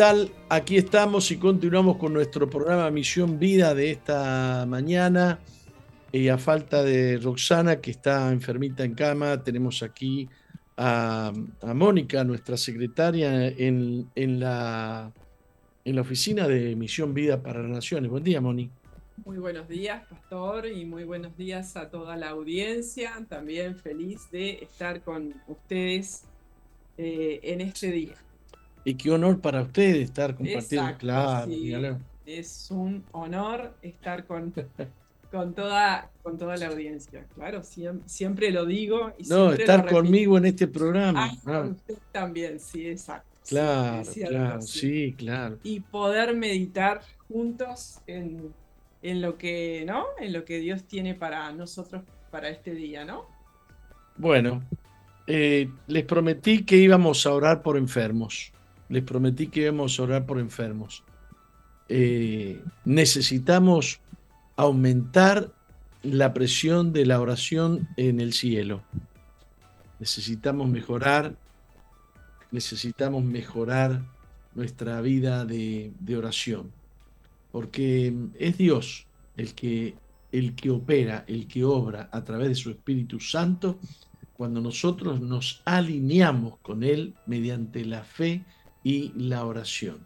Tal? Aquí estamos y continuamos con nuestro programa Misión Vida de esta mañana. Y a falta de Roxana, que está enfermita en cama, tenemos aquí a, Mónica, nuestra secretaria, en, la, oficina de Misión Vida para las Naciones. Buen día, Moni. Muy buenos días, Pastor, y muy buenos días a toda la audiencia. También feliz de estar con ustedes eh, en este día. Y qué honor para usted estar compartiendo. claro, es un honor estar con, con, toda, con toda la audiencia. Claro, siempre, lo digo. Y no, estar conmigo en este programa. Ah, Usted también, sí, exacto. Claro, claro, sí. claro. Y poder meditar juntos en, en, lo que, ¿no? En lo que Dios tiene para nosotros para este día, ¿no? Bueno, eh, les prometí que íbamos a orar por enfermos les prometí que íbamos a orar por enfermos. Eh, necesitamos aumentar la presión de la oración en el cielo. Necesitamos mejorar, necesitamos mejorar nuestra vida de, de oración, porque es Dios el que, el que opera, el que obra a través de su Espíritu Santo cuando nosotros nos alineamos con Él mediante la fe y la oración.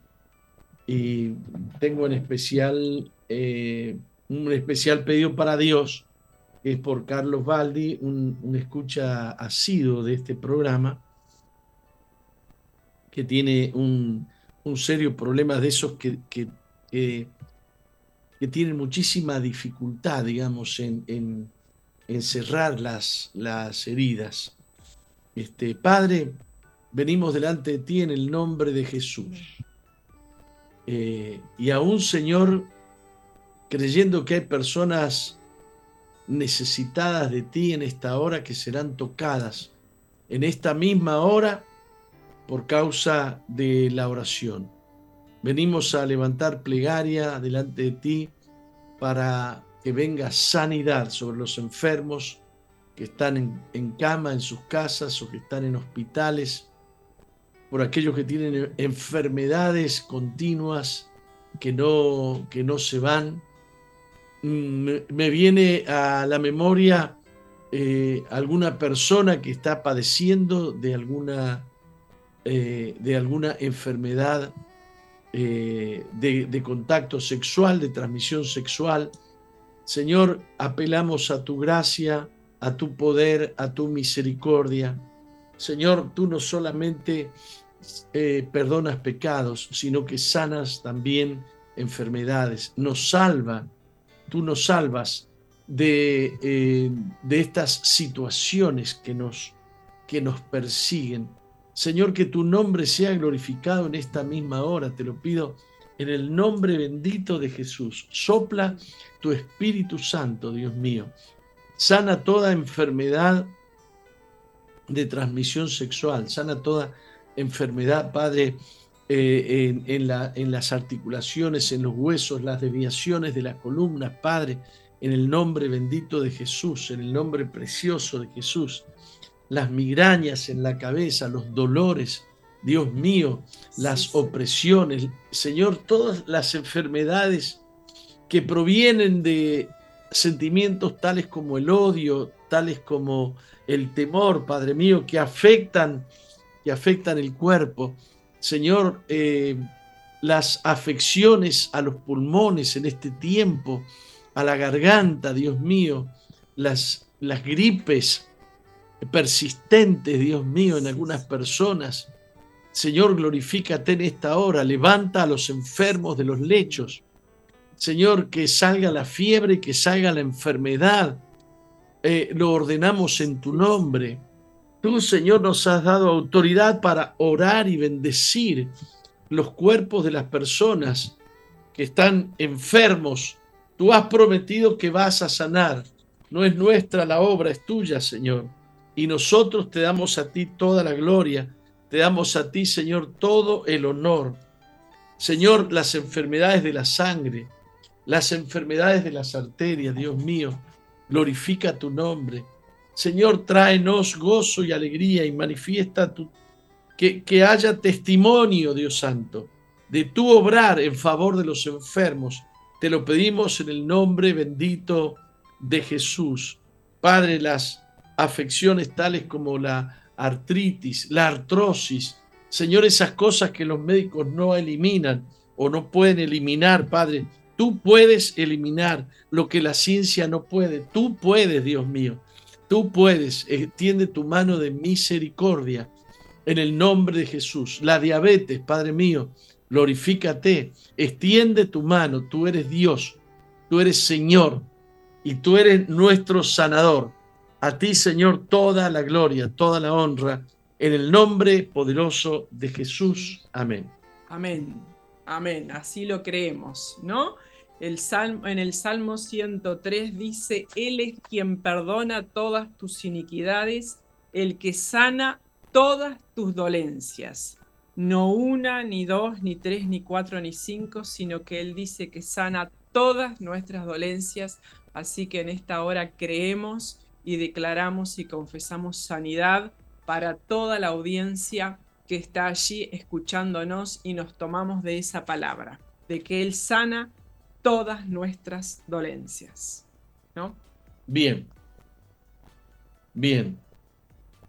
Y tengo en especial eh, un especial pedido para Dios, que es por Carlos Baldi, un, escucha asiduo de este programa, que tiene un, serio problema de esos que, que, que, tienen muchísima dificultad, digamos, en, en, cerrar las, las heridas. Este, padre, venimos delante de ti en el nombre de Jesús. Eh, y aún, Señor, creyendo que hay personas necesitadas de ti en esta hora que serán tocadas en esta misma hora por causa de la oración. Venimos a levantar plegaria delante de ti para que venga sanidad sobre los enfermos que están en, en cama en sus casas o que están en hospitales por aquellos que tienen enfermedades continuas que no, que no se van. Mm, me, viene a la memoria eh, alguna persona que está padeciendo de alguna, eh, de alguna enfermedad eh, de, de contacto sexual, de transmisión sexual. Señor, apelamos a tu gracia, a tu poder, a tu misericordia. Señor, tú no solamente eh, perdonas pecados, sino que sanas también enfermedades. Nos salva, tú nos salvas de, eh, de estas situaciones que nos, que nos persiguen. Señor, que tu nombre sea glorificado en esta misma hora, te lo pido en el nombre bendito de Jesús. Sopla tu Espíritu Santo, Dios mío. Sana toda enfermedad de transmisión sexual, sana toda enfermedad, Padre, eh, en, la, en las articulaciones, en los huesos, las desviaciones de las columnas, Padre, en el nombre bendito de Jesús, en el nombre precioso de Jesús, las migrañas en la cabeza, los dolores, Dios mío, las opresiones, Señor, todas las enfermedades que provienen de sentimientos tales como el odio, tales como el temor, Padre mío, que afectan, que afectan el cuerpo. Señor, eh, las afecciones a los pulmones en este tiempo, a la garganta, Dios mío, las, las gripes persistentes, Dios mío, en algunas personas, Señor, glorifícate en esta hora, levanta a los enfermos de los lechos. Señor, que salga la fiebre, que salga la enfermedad. Eh, lo ordenamos en tu nombre. Tú, Señor, nos has dado autoridad para orar y bendecir los cuerpos de las personas que están enfermos. Tú has prometido que vas a sanar. No es nuestra la obra, es tuya, Señor. Y nosotros te damos a ti toda la gloria te damos a ti, Señor, todo el honor. Señor, las enfermedades de la sangre, las enfermedades de las arterias, Dios mío, glorifica tu nombre. Señor, tráenos gozo y alegría y manifiesta tu, que, que haya testimonio, Dios Santo, de tu obrar en favor de los enfermos. Te lo pedimos en el nombre bendito de Jesús. Padre, las afecciones tales como la artritis, la artrosis. Señor, esas cosas que los médicos no eliminan o no pueden eliminar, Padre, tú puedes eliminar lo que la ciencia no puede. Tú puedes, Dios mío. Tú puedes. Extiende tu mano de misericordia en el nombre de Jesús. La diabetes, Padre mío, glorifícate. Extiende tu mano. Tú eres Dios. Tú eres Señor. Y tú eres nuestro sanador. A ti, Señor, toda la gloria, toda la honra, en el nombre poderoso de Jesús. Amén. Amén. Amén. Así lo creemos, ¿no? El salmo, en el Salmo 103 dice, Él es quien perdona todas tus iniquidades, el que sana todas tus dolencias. No una, ni dos, ni tres, ni cuatro, ni cinco, sino que Él dice que sana todas nuestras dolencias. Así que en esta hora creemos y declaramos y confesamos sanidad para toda la audiencia que está allí escuchándonos y nos tomamos de esa palabra, de que Él sana todas nuestras dolencias. ¿No? Bien. Bien.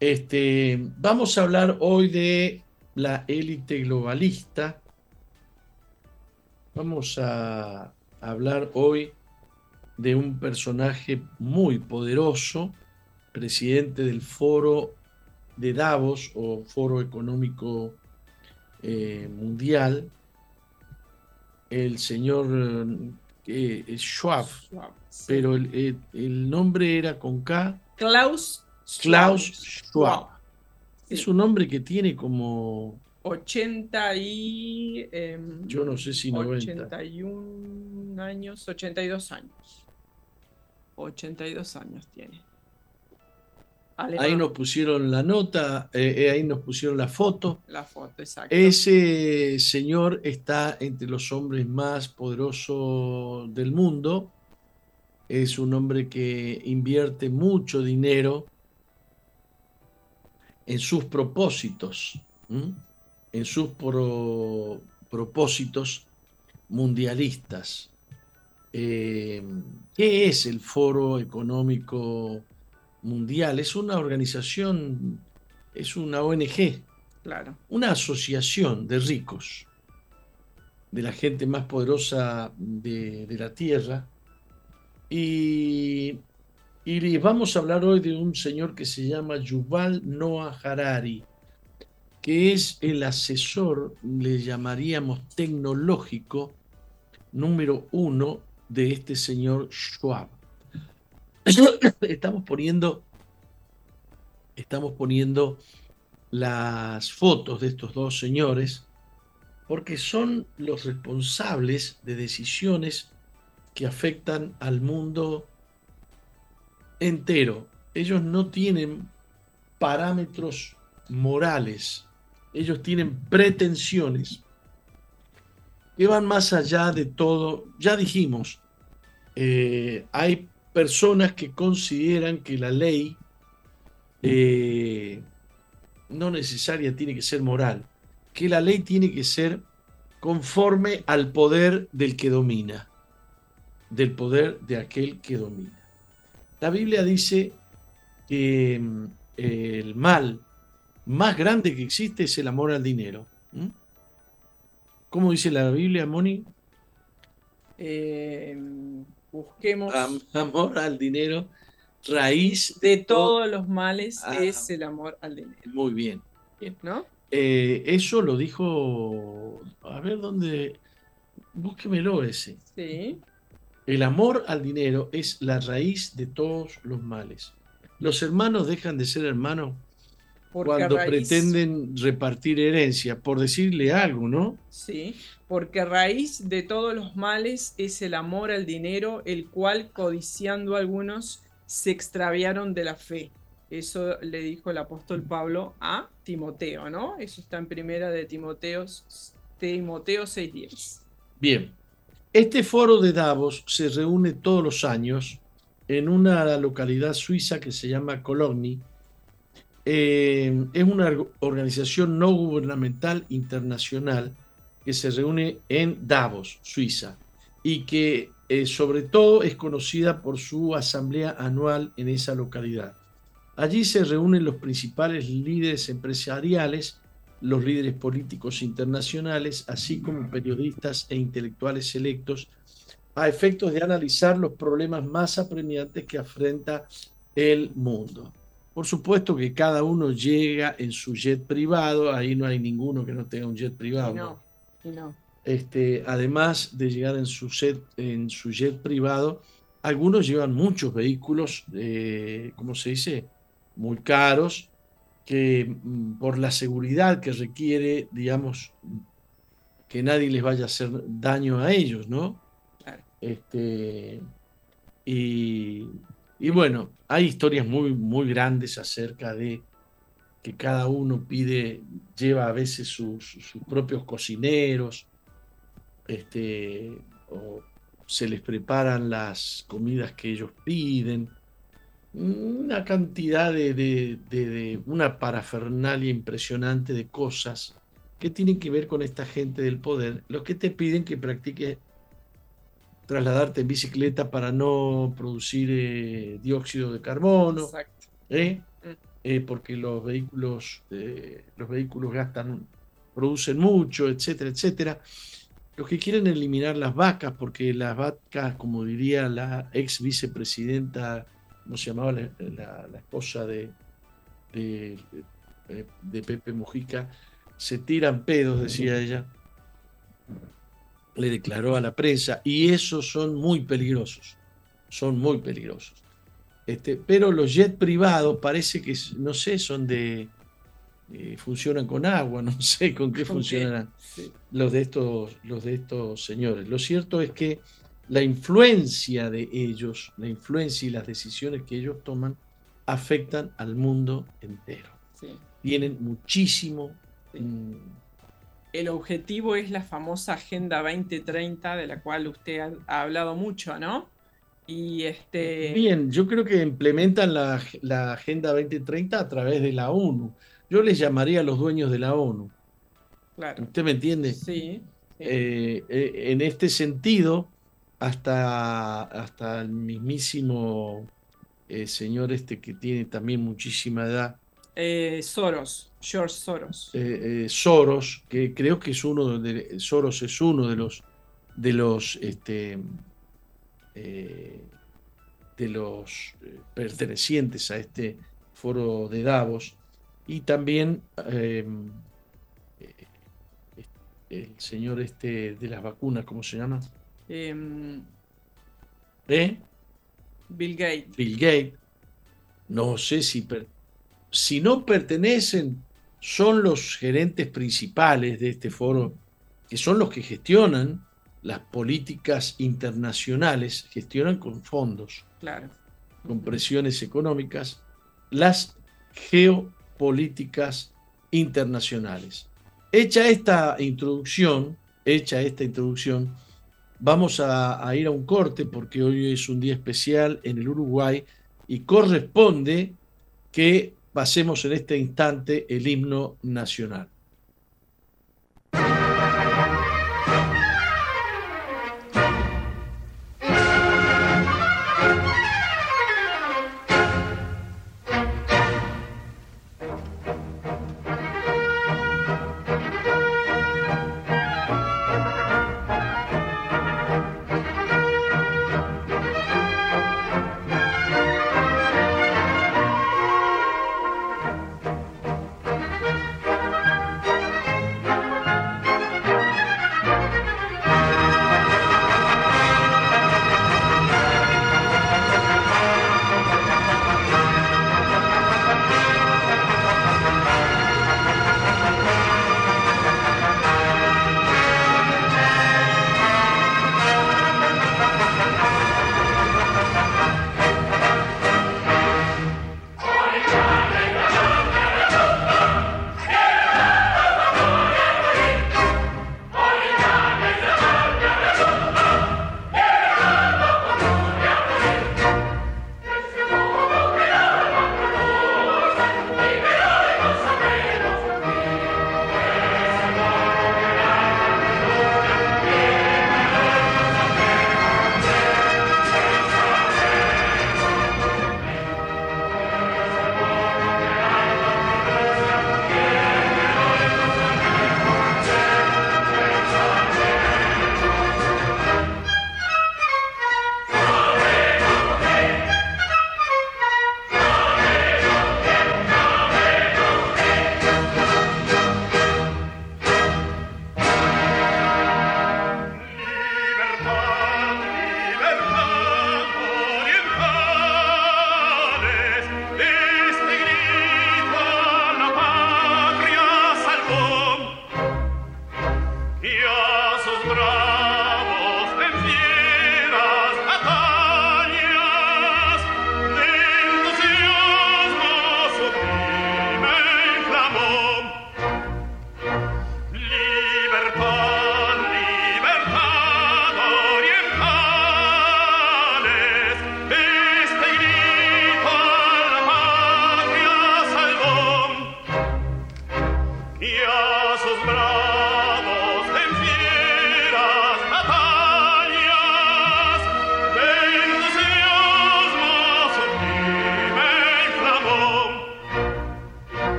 Este, vamos a hablar hoy de la élite globalista. Vamos a hablar hoy de un personaje muy poderoso, presidente del foro de Davos o foro económico eh, mundial, el señor eh, Schwab, pero eh, el, nombre era con K. Klaus, Klaus Schwab. Es un nombre que tiene como 80 y... Em, Yo no sé si 90. 81 años, 82 años. 82 años tiene. Ahí nos pusieron la nota, eh, eh, ahí nos pusieron la foto. La foto, exacto. Ese señor está entre los hombres más poderosos del mundo. Es un hombre que invierte mucho dinero en sus propósitos, en sus propósitos mundialistas. Eh, ¿Qué es el Foro Económico Mundial? Es una organización, es una ONG, claro. una asociación de ricos, de la gente más poderosa de, la Tierra. Y, y vamos a hablar hoy de un señor que se llama Yuval Noah Harari, que es el asesor, le llamaríamos tecnológico, número uno de este señor Schwab. Estamos poniendo, estamos poniendo las fotos de estos dos señores porque son los responsables de decisiones que afectan al mundo entero. Ellos no tienen parámetros morales, ellos tienen pretensiones que van más allá de todo. Ya dijimos, eh, hay personas que consideran que la ley eh, no necesaria tiene que ser moral, que la ley tiene que ser conforme al poder del que domina, del poder de aquel que domina. La Biblia dice que mm, el mal más grande que existe es el amor al dinero. ¿Cómo dice la Biblia, Moni? Eh, busquemos. amor al dinero, raíz de todos los males ah. es el amor al dinero. Muy bien. ¿No? Eh, eso lo dijo. A ver dónde. Búsquemelo ese. Sí. El amor al dinero es la raíz de todos los males. Los hermanos dejan de ser hermanos cuando pretenden repartir herencia, por decirle algo, ¿no? Sí, porque raíz de todos los males es el amor al dinero, el cual, codiciando algunos, se extraviaron de la fe. Eso le dijo el apóstol Pablo a Timoteo, ¿no? Eso está en primera de Timoteo, Timoteo 6.10. Bien, este foro de Davos se reúne todos los años en una localidad suiza que se llama Cologny, eh, es una organización no gubernamental internacional que se reúne en Davos, Suiza, y que eh, sobre todo es conocida por su asamblea anual en esa localidad. Allí se reúnen los principales líderes empresariales, los líderes políticos internacionales, así como periodistas e intelectuales electos, a efectos de analizar los problemas más apremiantes que afrenta el mundo. Por supuesto que cada uno llega en su jet privado, ahí no hay ninguno que no tenga un jet privado. No, no. Este, además de llegar en su, jet, en su jet privado, algunos llevan muchos vehículos, eh, ¿cómo se dice? Muy caros, que mm, por la seguridad que requiere, digamos, que nadie les vaya a hacer daño a ellos, ¿no? Este, y y bueno, hay historias muy, muy grandes acerca de que cada uno pide, lleva a veces sus, propios cocineros, este, o se les preparan las comidas que ellos piden, una cantidad de, de, una parafernalia impresionante de cosas que tienen que ver con esta gente del poder, los que te piden que practiques trasladarte en bicicleta para no producir eh, dióxido de carbono, ¿eh? Mm. Eh, porque los vehículos, los vehículos gastan, producen mucho, etcétera, etcétera. Los que quieren eliminar las vacas, porque las vacas, como diría la ex vicepresidenta, ¿cómo se llamaba la, esposa de, de, de Pepe Mujica? Se tiran pedos, decía ella le declaró a la prensa, y esos son muy peligrosos, son muy peligrosos. Este, pero los jets privados parece que, no sé, son de, eh, funcionan con agua, no sé con qué funcionan los, de estos, los de estos señores. Lo cierto es que la influencia de ellos, la influencia y las decisiones que ellos toman afectan al mundo entero. Tienen muchísimo el objetivo es la famosa Agenda 2030 de la cual usted ha, hablado mucho, ¿no? Y este... Bien, yo creo que implementan la, Agenda 2030 a través de la ONU. Yo les llamaría a los dueños de la ONU. Claro. ¿Usted me entiende? Sí. Eh, eh, en este sentido, hasta, hasta el mismísimo eh, señor este que tiene también muchísima edad. Soros. George Soros. Eh, eh, Soros, que creo que es uno de Soros es uno de los de los este, eh, de los pertenecientes a este foro de Davos y también el señor este de las vacunas, ¿cómo se llama? Em, ¿Eh? Bill Gates. Bill Gates. No sé si, si no pertenecen son los gerentes principales de este foro, que son los que gestionan las políticas internacionales, gestionan con fondos, claro. con presiones económicas, las geopolíticas internacionales. Hecha esta introducción, hecha esta introducción, vamos a, ir a un corte porque hoy es un día especial en el Uruguay y corresponde que pasemos en este instante el himno nacional.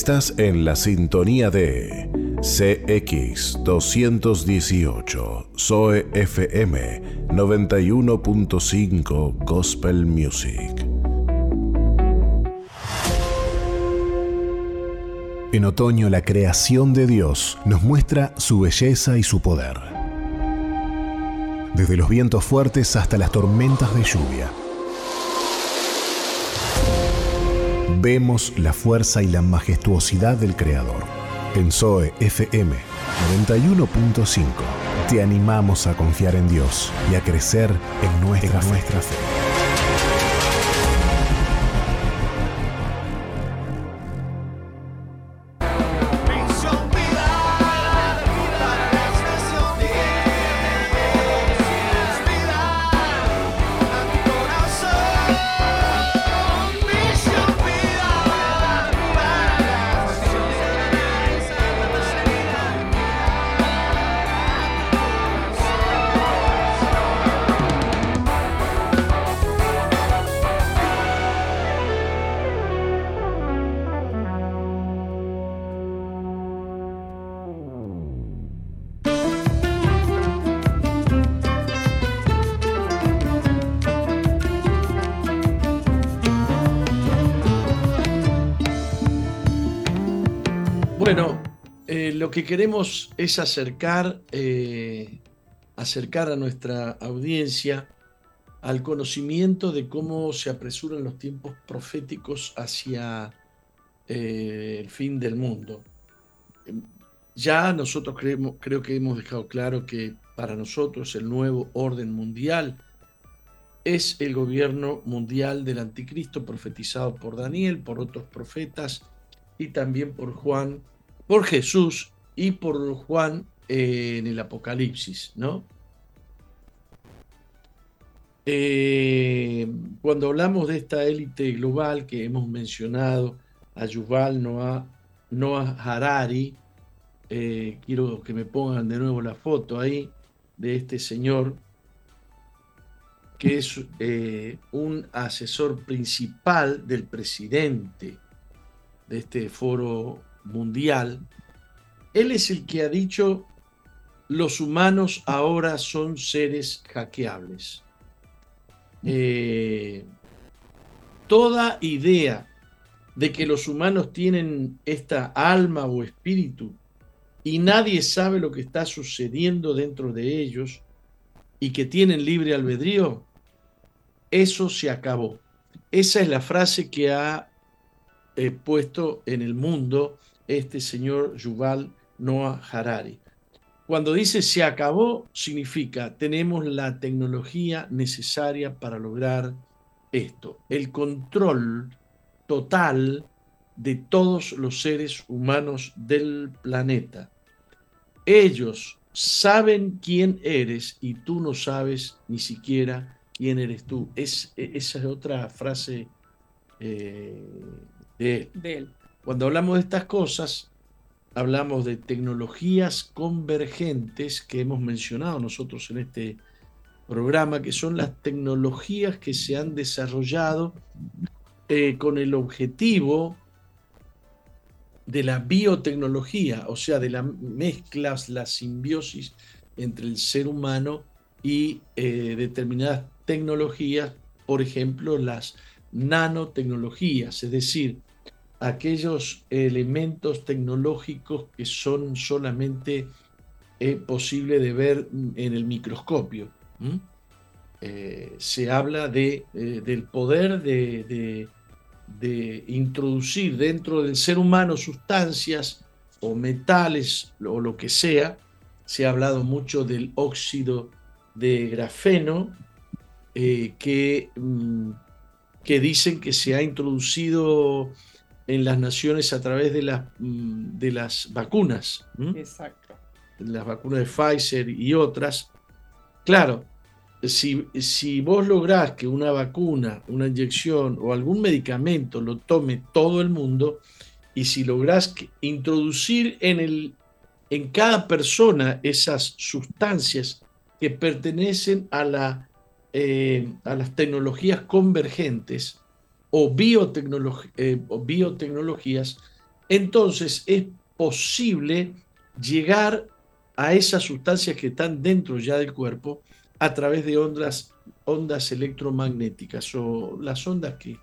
Estás en la sintonía de CX218, Zoe FM 91.5 Gospel Music. En otoño la creación de Dios nos muestra su belleza y su poder. Desde los vientos fuertes hasta las tormentas de lluvia. Vemos la fuerza y la majestuosidad del Creador. En Zoe FM 91.5 te animamos a confiar en Dios y a crecer en nuestra, fe. Queremos es acercar, eh, acercar a nuestra audiencia al conocimiento de cómo se apresuran los tiempos proféticos hacia eh, el fin del mundo. Ya nosotros creemos, creo que hemos dejado claro que para nosotros el nuevo orden mundial es el gobierno mundial del anticristo profetizado por Daniel, por otros profetas y también por Juan por Jesús y por Juan eh, en el Apocalipsis, ¿no? Eh, cuando hablamos de esta élite global que hemos mencionado, a Yuval Noah, Noah Harari, eh, quiero que me pongan de nuevo la foto ahí de este señor, que es un asesor principal del presidente de este foro mundial, él es el que ha dicho, los humanos ahora son seres hackeables. Eh, toda idea de que los humanos tienen esta alma o espíritu y nadie sabe lo que está sucediendo dentro de ellos y que tienen libre albedrío, eso se acabó. Esa es la frase que ha eh, puesto en el mundo este señor Yuval Noah Harari. Cuando dice se acabó, significa tenemos la tecnología necesaria para lograr esto, el control total de todos los seres humanos del planeta. Ellos saben quién eres y tú no sabes ni siquiera quién eres tú. Es, e, esa es otra frase eh, de él. Cuando hablamos de estas cosas, hablamos de tecnologías convergentes que hemos mencionado nosotros en este programa, que son las tecnologías que se han desarrollado eh, con el objetivo de la biotecnología, o sea, de las mezclas, la simbiosis entre el ser humano y eh, determinadas tecnologías, por ejemplo, las nanotecnologías, es decir, aquellos elementos tecnológicos que son solamente eh, posible de ver en el microscopio. Eh, se habla de, eh, del poder de, de, introducir dentro del ser humano sustancias o metales o lo que sea. Se ha hablado mucho del óxido de grafeno, que, mm, que dicen que se ha introducido en las naciones a través de las, mm, de las vacunas. Exacto. Las vacunas de Pfizer y otras. Claro, si, si vos lográs que una vacuna, una inyección o algún medicamento lo tome todo el mundo, y si lográs introducir en, el, en cada persona esas sustancias que pertenecen a, la, eh, a las tecnologías convergentes, o, eh, o biotecnologías, entonces es posible llegar a esas sustancias que están dentro ya del cuerpo a través de ondas, ondas electromagnéticas o las ondas que,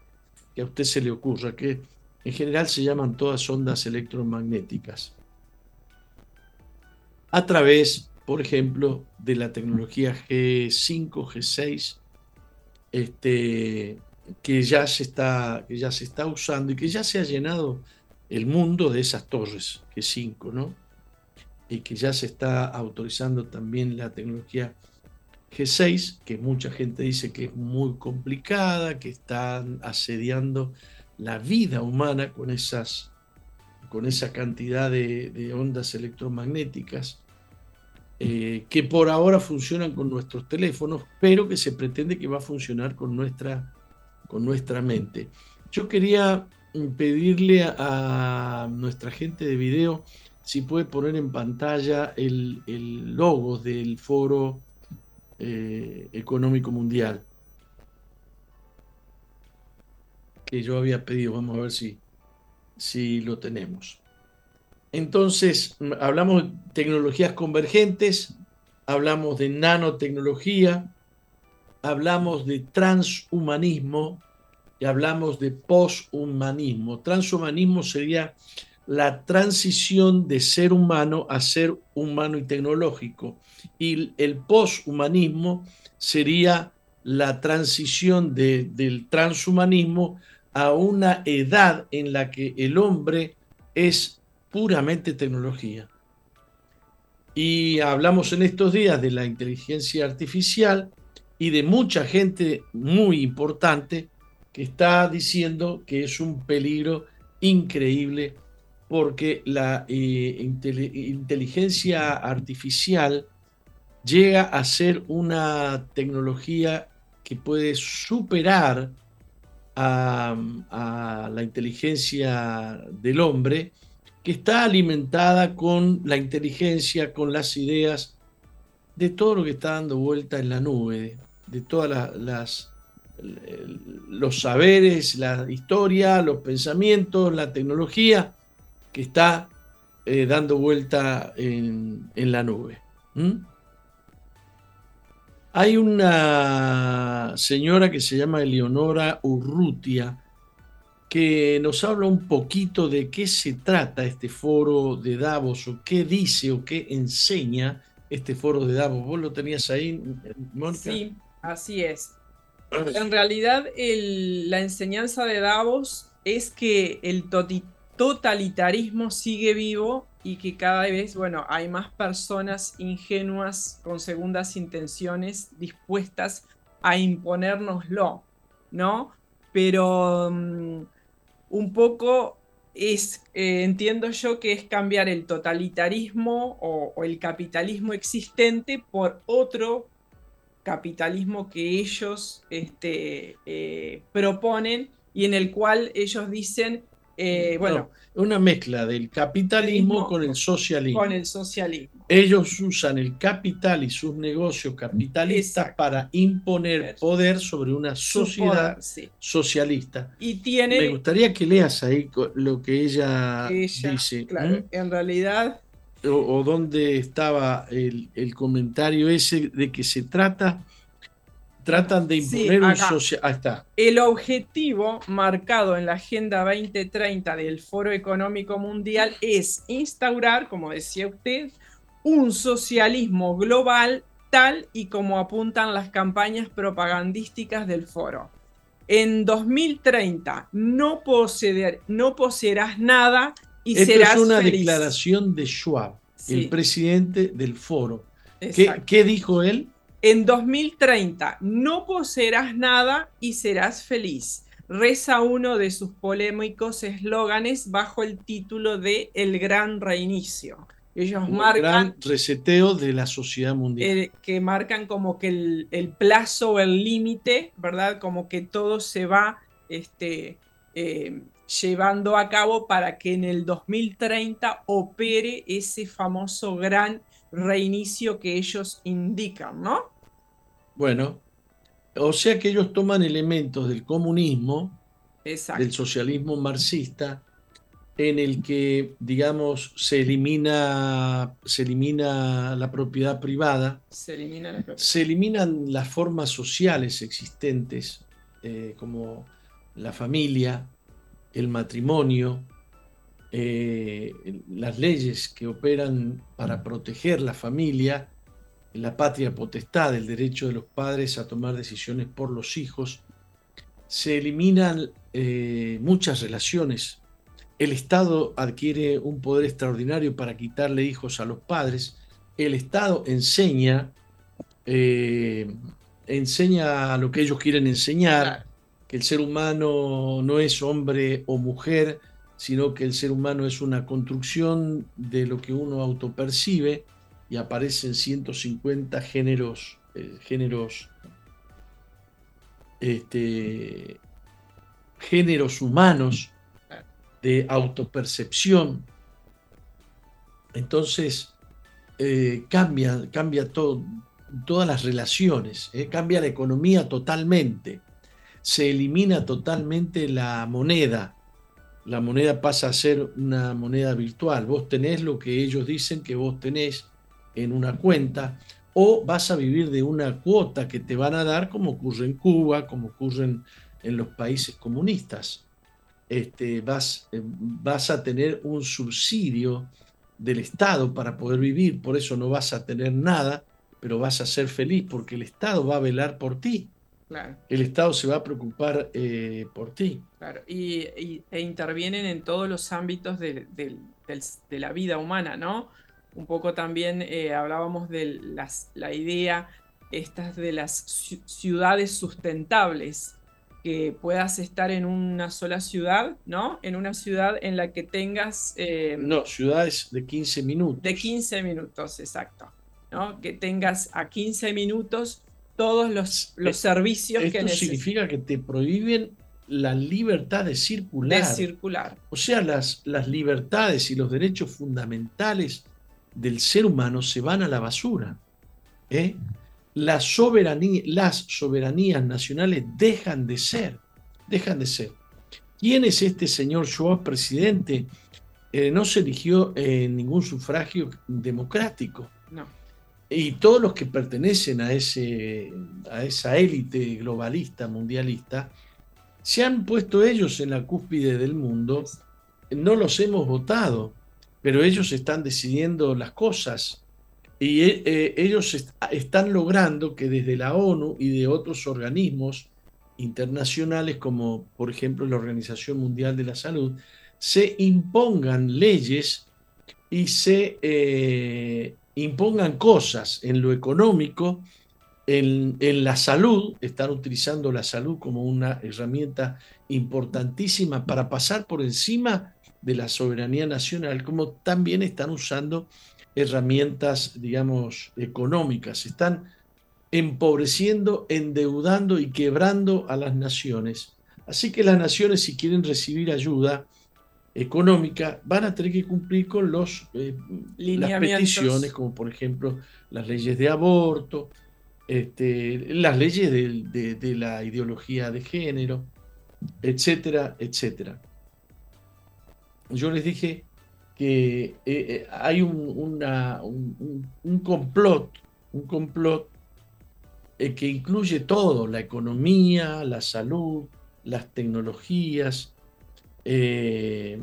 a usted se le ocurra, que en general se llaman todas ondas electromagnéticas, a través, por ejemplo, de la tecnología G5, G6, este, que, ya se está, que ya se está usando y que ya se ha llenado el mundo de esas torres G5, ¿no? Y que ya se está autorizando también la tecnología G6, que mucha gente dice que es muy complicada, que están asediando la vida humana con, esas, con esa cantidad de, ondas electromagnéticas, eh, que por ahora funcionan con nuestros teléfonos, pero que se pretende que va a funcionar con nuestra, con nuestra mente. Yo quería pedirle a, nuestra gente de video si puede poner en pantalla el, el logo del foro eh, económico mundial que yo había pedido. Vamos a ver si, si lo tenemos. Entonces, hablamos de tecnologías convergentes, hablamos de nanotecnología, hablamos de transhumanismo y hablamos de poshumanismo. Transhumanismo sería la transición de ser humano a ser humano y tecnológico. Y el poshumanismo sería la transición del transhumanismo a una edad en la que el hombre es puramente tecnología. Y hablamos en estos días de la inteligencia artificial y de mucha gente muy importante que está diciendo que es un peligro increíble porque la eh, inteligencia artificial llega a ser una tecnología que puede superar a, la inteligencia del hombre, que está alimentada con la inteligencia, con las ideas de todo lo que está dando vuelta en la nube, de todas las, los saberes, la historia, los pensamientos, la tecnología que está eh, dando vuelta en, la nube. Hay una señora que se llama Eleonora Urrutia que nos habla un poquito de qué se trata este foro de Davos o qué dice o qué enseña este foro de Davos. ¿Vos lo tenías ahí, Mónica? Sí, así es. En realidad, la enseñanza de Davos es que el totalitarismo sigue vivo y que cada vez, bueno, hay más personas ingenuas con segundas intenciones dispuestas a imponérnoslo, ¿no? Pero mm, un poco es, eh, entiendo yo que es cambiar el totalitarismo o, el capitalismo existente por otro capitalismo que ellos este, eh, proponen y en el cual ellos dicen eh, bueno, una mezcla del capitalismo con el socialismo. Con el socialismo. Ellos usan el capital y sus negocios capitalistas para imponer poder sobre una sociedad socialista. Y tiene. Me gustaría que leas ahí lo que ella, dice. Claro, en realidad. O, dónde estaba el, el comentario ese de que se trata Tratan de imponer un social. Ahí está. El objetivo marcado en la Agenda 2030 del Foro Económico Mundial es instaurar, como decía usted, un socialismo global tal y como apuntan las campañas propagandísticas del foro. En 2030 no, poseer, no poseerás nada y Esto serás es una declaración de Schwab, el presidente del foro. ¿Qué, ¿Qué dijo él? En 2030 no poseerás nada y serás feliz. Reza uno de sus polémicos eslóganes bajo el título de El Gran Reinicio. Ellos marcan. Gran reseteo de la sociedad mundial. que marcan como que el, plazo o el límite, ¿verdad? Como que todo se va este, eh, llevando a cabo para que en el 2030 opere ese famoso gran reinicio que ellos indican, ¿no? Bueno, o sea que ellos toman elementos del comunismo, del socialismo marxista, en el que, digamos, se elimina, se elimina la propiedad privada, se, elimina se eliminan las formas sociales existentes, eh, como la familia, el matrimonio, eh, las leyes que operan para proteger la familia, la patria potestad, el derecho de los padres a tomar decisiones por los hijos, se eliminan eh, muchas relaciones. El Estado adquiere un poder extraordinario para quitarle hijos a los padres. El Estado enseña, eh, enseña lo que ellos quieren enseñar, que el ser humano no es hombre o mujer, sino que el ser humano es una construcción de lo que uno autopercibe y aparecen 150 géneros, eh, géneros, este, géneros humanos de autopercepción. Entonces, eh, cambia, cambia todas las relaciones, eh, cambia la economía totalmente, se elimina totalmente la moneda, la moneda pasa a ser una moneda virtual. Vos tenés lo que ellos dicen que vos tenés en una cuenta o vas a vivir de una cuota que te van a dar como ocurre en Cuba, como ocurre en, los países comunistas. Este, vas, eh, vas a tener un subsidio del Estado para poder vivir, por eso no vas a tener nada, pero vas a ser feliz porque el Estado va a velar por ti. El Estado se va a preocupar eh, por ti. Claro. Y, e intervienen en todos los ámbitos de, la vida humana, ¿no? Un poco también eh, hablábamos de las, la idea estas de las ciudades sustentables, que puedas estar en una sola ciudad, ¿no? En una ciudad en la que tengas... Eh, no, ciudades de 15 minutos. De 15 minutos, exacto. ¿no? Que tengas a 15 minutos todos los, los servicios que necesitas. Esto significa que te prohíben la libertad de circular. De circular. O sea, las, las libertades y los derechos fundamentales del ser humano se van a la basura. ¿eh? La soberanía, las soberanías nacionales dejan de ser, dejan de ser. ¿Quién es este señor Schwab, presidente? Eh, no se eligió en ningún sufragio democrático. No y todos los que pertenecen a, ese, a esa élite globalista, mundialista, se han puesto ellos en la cúspide del mundo, no los hemos votado, pero ellos están decidiendo las cosas y eh, eh, ellos están logrando que desde la ONU y de otros organismos internacionales, como por ejemplo la Organización Mundial de la Salud, se impongan leyes y se eh, impongan cosas en lo económico, en, la salud, están utilizando la salud como una herramienta importantísima para pasar por encima de la soberanía nacional, como también están usando herramientas, digamos, económicas. Están empobreciendo, endeudando y quebrando a las naciones. Así que las naciones, si quieren recibir ayuda, económica, van a tener que cumplir con los, eh, las peticiones, como por ejemplo las leyes de aborto, este, las leyes de, la ideología de género, etcétera, etcétera. Yo les dije que eh, eh, hay un, un, complot, un complot que incluye todo, la economía, la salud, las tecnologías, eh,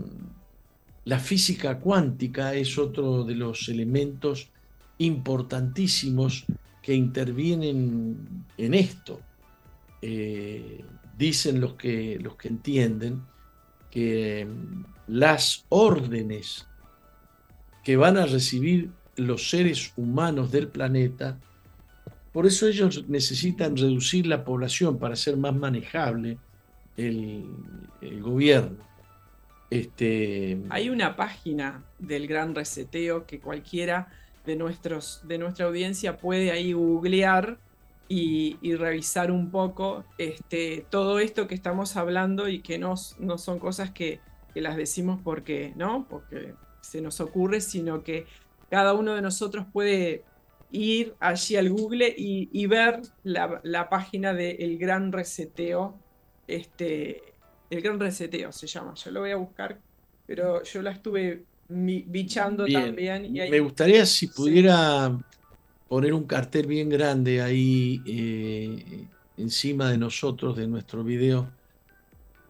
la física cuántica es otro de los elementos importantísimos que intervienen en esto. Eh, dicen los que, los que entienden que mm, las órdenes que van a recibir los seres humanos del planeta, por eso ellos necesitan reducir la población para ser más manejable el gobierno. Este... Hay una página del Gran Reseteo que cualquiera de, nuestros, de nuestra audiencia puede ahí googlear y, revisar un poco este, todo esto que estamos hablando y que no, no son cosas que, las decimos porque, ¿no? porque se nos ocurre, sino que cada uno de nosotros puede ir allí al Google y, ver la, página del Gran Reseteo este, el gran reseteo se llama. Yo lo voy a buscar, pero yo la estuve bichando también. Me gustaría si pudiera poner un cartel bien grande ahí eh, encima de nosotros, de nuestro video,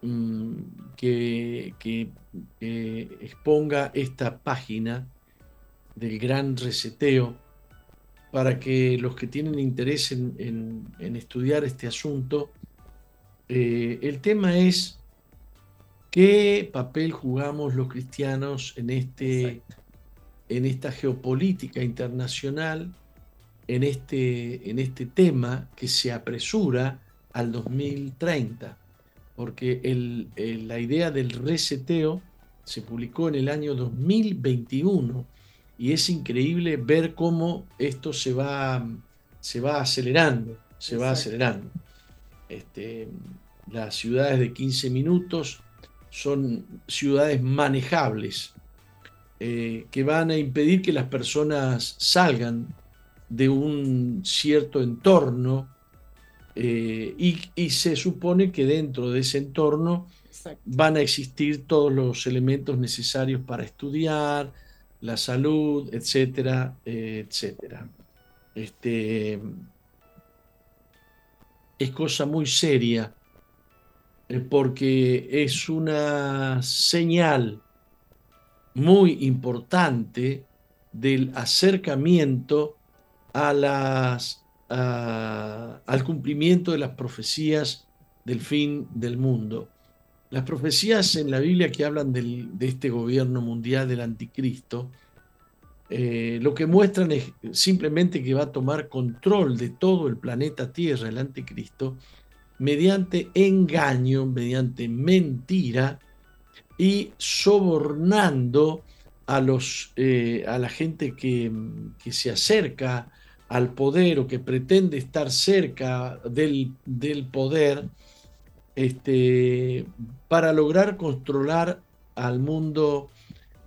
mm, que, exponga esta página del gran reseteo para que los que tienen interés en, estudiar este asunto, eh, el tema es qué papel jugamos los cristianos en, este, en esta geopolítica internacional, en este, en este tema que se apresura al 2030, porque la idea del reseteo se publicó en el año 2021 y es increíble ver cómo esto se va, se va acelerando, se va acelerando. Este, las ciudades de 15 minutos son ciudades manejables eh, que van a impedir que las personas salgan de un cierto entorno eh, y, se supone que dentro de ese entorno van a existir todos los elementos necesarios para estudiar, la salud, etcétera, etcétera. Este, es cosa muy seria eh, porque es una señal muy importante del acercamiento al cumplimiento de las profecías del fin del mundo. Las profecías en la Biblia que hablan de este gobierno mundial del anticristo, eh, lo que muestran es simplemente que va a tomar control de todo el planeta Tierra, el anticristo, mediante engaño, mediante mentira y sobornando a, los, eh, a la gente que, que se acerca al poder o que pretende estar cerca del, poder este, para lograr controlar al mundo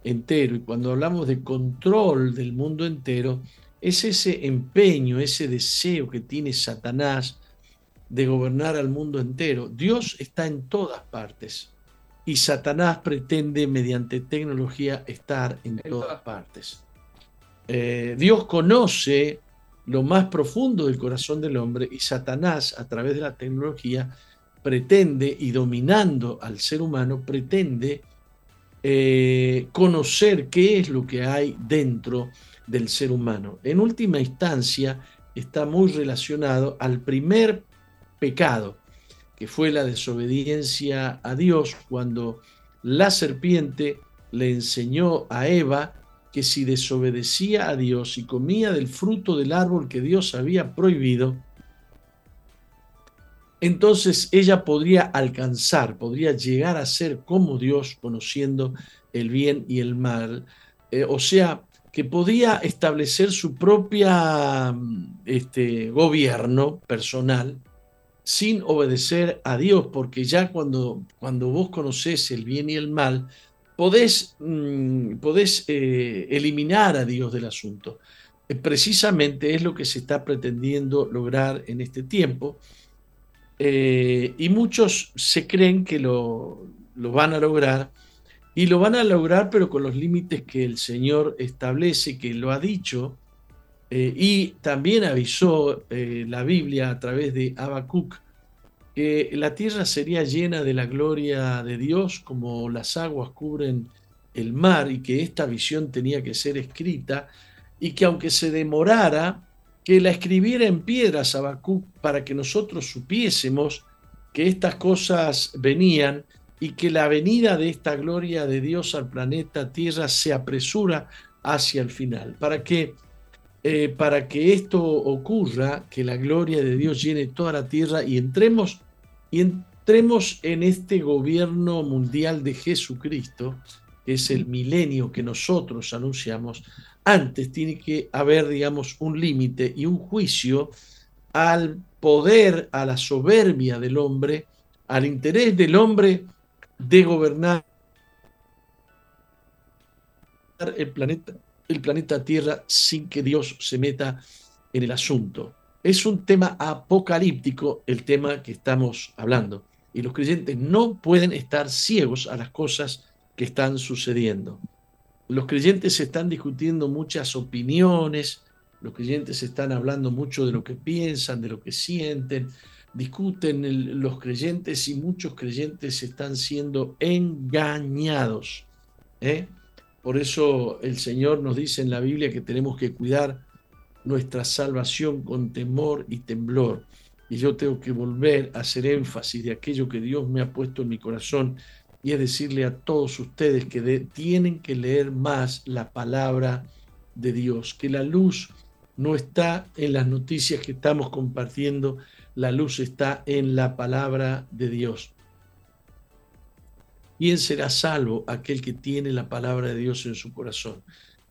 entero. Y cuando hablamos de control del mundo entero, es ese empeño, ese deseo que tiene Satanás de gobernar al mundo entero. Dios está en todas partes y Satanás pretende mediante tecnología estar en, todas partes. Eh, Dios conoce lo más profundo del corazón del hombre y Satanás a través de la tecnología pretende, y dominando al ser humano, pretende eh, conocer qué es lo que hay dentro del ser humano. En última instancia, está muy relacionado al primer pecado, que fue la desobediencia a Dios cuando la serpiente le enseñó a Eva que si desobedecía a Dios y comía del fruto del árbol que Dios había prohibido, entonces ella podría alcanzar, podría llegar a ser como Dios, conociendo el bien y el mal. Eh, o sea, que podía establecer su propia este, gobierno personal sin obedecer a Dios, porque ya cuando, cuando vos conocés el bien y el mal, podés, mm, eh, eliminar a Dios del asunto. Eh, precisamente es lo que se está pretendiendo lograr en este tiempo. Eh, y muchos se creen que lo, lo, van a lograr y lo van a lograr pero con los límites que el Señor establece, que lo ha dicho y también avisó la Biblia a través de Habacuc que la tierra sería llena de la gloria de Dios como las aguas cubren el mar y que esta visión tenía que ser escrita y que aunque se demorara, que la escribiera en piedras Habacuc para que nosotros supiésemos que estas cosas venían y que la venida de esta gloria de Dios al planeta Tierra se apresura hacia el final. Para que, eh, para que esto ocurra, que la gloria de Dios llene toda la tierra y entremos y entremos en este gobierno mundial de Jesucristo, que es el milenio que nosotros anunciamos, antes tiene que haber, digamos, un límite y un juicio al poder, a la soberbia del hombre, al interés del hombre de gobernar el planeta, el planeta Tierra sin que Dios se meta en el asunto. Es un tema apocalíptico el tema que estamos hablando. Y los creyentes no pueden estar ciegos a las cosas que están sucediendo. Los creyentes están discutiendo muchas opiniones, los creyentes están hablando mucho de lo que piensan, de lo que sienten, discuten los creyentes y muchos creyentes están siendo engañados. ¿eh? Por eso el Señor nos dice en la Biblia que tenemos que cuidar nuestra salvación con temor y temblor. Y yo tengo que volver a hacer énfasis de aquello que Dios me ha puesto en mi corazón y es decirle a todos ustedes que tienen que leer más la palabra de Dios, que la luz no está en las noticias que estamos compartiendo, la luz está en la palabra de Dios. ¿Quién será salvo aquel que tiene la palabra de Dios en su corazón?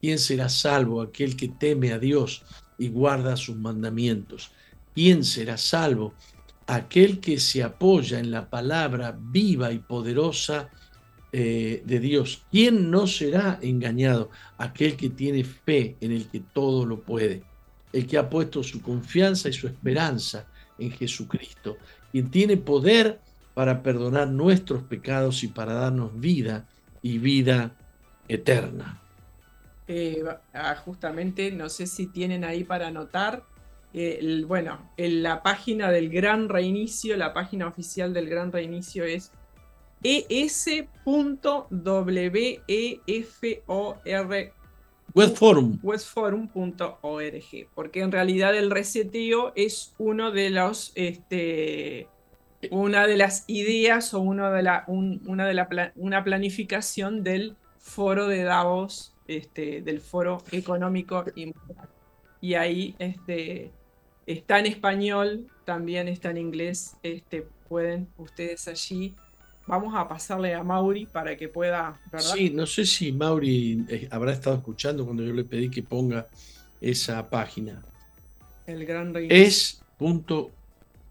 ¿Quién será salvo aquel que teme a Dios y guarda sus mandamientos? ¿Quién será salvo aquel que se apoya en la palabra viva y poderosa eh, de Dios? ¿Quién no será engañado? Aquel que tiene fe en el que todo lo puede, el que ha puesto su confianza y su esperanza en Jesucristo, quien tiene poder para perdonar nuestros pecados y para darnos vida y vida eterna. Eh, ah, justamente, no sé si tienen ahí para anotar, eh, bueno, en la página del Gran Reinicio, la página oficial del Gran Reinicio es es.wefor Webforum. Webforum.org, porque en realidad el reseteo es uno de los este, una de las ideas o uno de la, una, de la una planificación del foro de Davos, este, del foro económico y Y ahí este, está en español, también está en inglés, este, pueden ustedes allí. Vamos a pasarle a Mauri para que pueda, Sí, no sé si Mauri eh, habrá estado escuchando cuando yo le pedí que ponga esa página. El gran rey. Es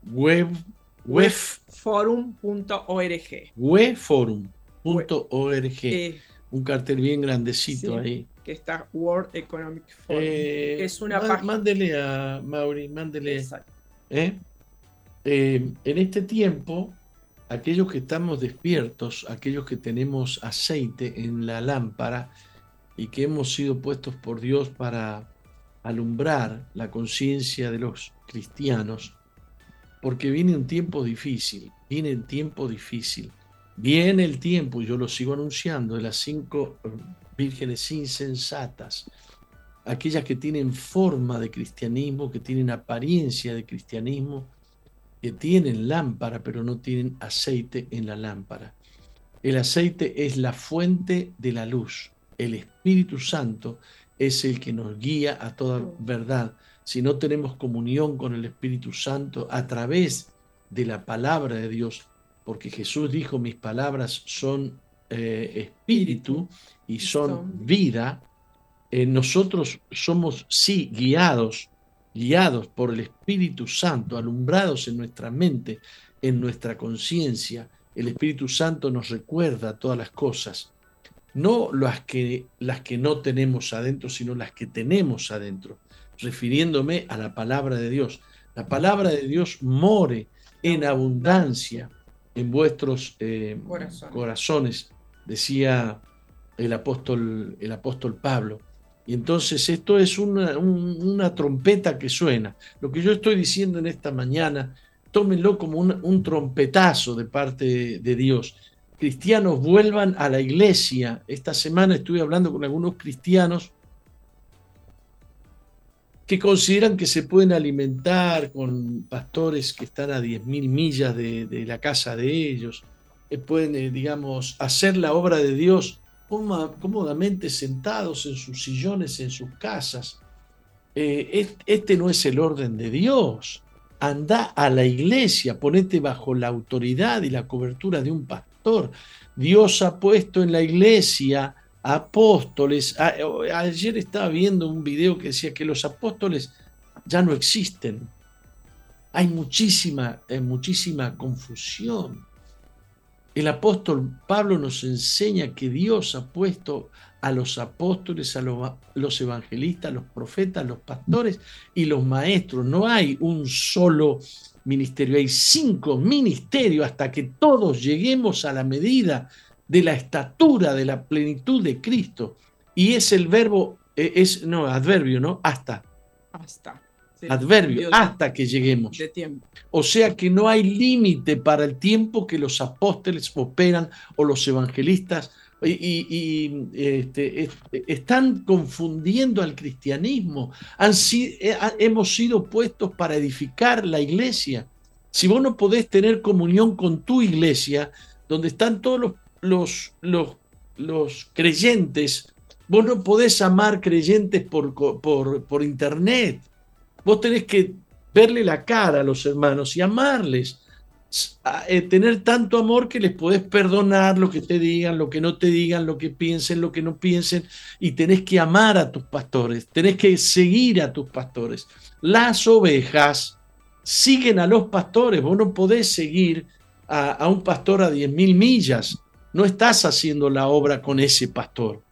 web webforum.org. Webforum.org. un cartel bien grandecito ahí. Que está World Economic Forum. Eh, es una página. Mándele a Mauri, mándele. ¿eh? Eh, en este tiempo, aquellos que estamos despiertos, aquellos que tenemos aceite en la lámpara y que hemos sido puestos por Dios para alumbrar la conciencia de los cristianos, porque viene un tiempo difícil, viene el tiempo difícil. Viene el tiempo, y yo lo sigo anunciando, de las cinco eh, vírgenes insensatas, aquellas que tienen forma de cristianismo, que tienen apariencia de cristianismo, que tienen lámpara, pero no tienen aceite en la lámpara. El aceite es la fuente de la luz. El Espíritu Santo es el que nos guía a toda verdad si no tenemos comunión con el Espíritu Santo a través de la palabra de Dios, porque Jesús dijo, mis palabras son eh, espíritu y son vida, eh, nosotros somos, sí, guiados, guiados por el Espíritu Santo, alumbrados en nuestra mente, en nuestra conciencia. El Espíritu Santo nos recuerda todas las cosas, no las que, las que no tenemos adentro, sino las que tenemos adentro refiriéndome a la palabra de Dios. La palabra de Dios more en abundancia en vuestros eh, corazones. decía el apóstol, el apóstol Pablo. Y entonces esto es una, una, trompeta que suena. Lo que yo estoy diciendo en esta mañana, tómenlo como un, un trompetazo de parte de Dios. Cristianos vuelvan a la iglesia. Esta semana estuve hablando con algunos cristianos que consideran que se pueden alimentar con pastores que están a 10.000 millas de, la casa de ellos, que pueden, eh, digamos, hacer la obra de Dios cómodamente sentados en sus sillones, en sus casas. Eh, este no es el orden de Dios. Anda a la iglesia, ponete bajo la autoridad y la cobertura de un pastor. Dios ha puesto en la iglesia apóstoles. Ayer estaba viendo un video que decía que los apóstoles ya no existen. Hay muchísima, eh, muchísima confusión. El apóstol Pablo nos enseña que Dios ha puesto a los apóstoles, a los, evangelistas, a los profetas, los pastores y los maestros. No hay un solo ministerio, hay cinco ministerios hasta que todos lleguemos a la medida de la estatura de la plenitud de Cristo. Y es el verbo, eh, es, no, adverbio, ¿no? Hasta. Hasta. adverbio, hasta que lleguemos. De tiempo. O sea que no hay límite para el tiempo que los apóstoles operan o los evangelistas y, este, están confundiendo al cristianismo. Han, eh, hemos sido puestos para edificar la iglesia. Si vos no podés tener comunión con tu iglesia, donde están todos los, los, los, los creyentes, vos no podés amar creyentes por, por, por internet. Vos tenés que verle la cara a los hermanos y amarles. Eh, tener tanto amor que les podés perdonar lo que te digan, lo que no te digan, lo que piensen, lo que no piensen, y tenés que amar a tus pastores, tenés que seguir a tus pastores. Las ovejas siguen a los pastores, vos no podés seguir a, un pastor a 10.000 millas, no estás haciendo la obra con ese pastor.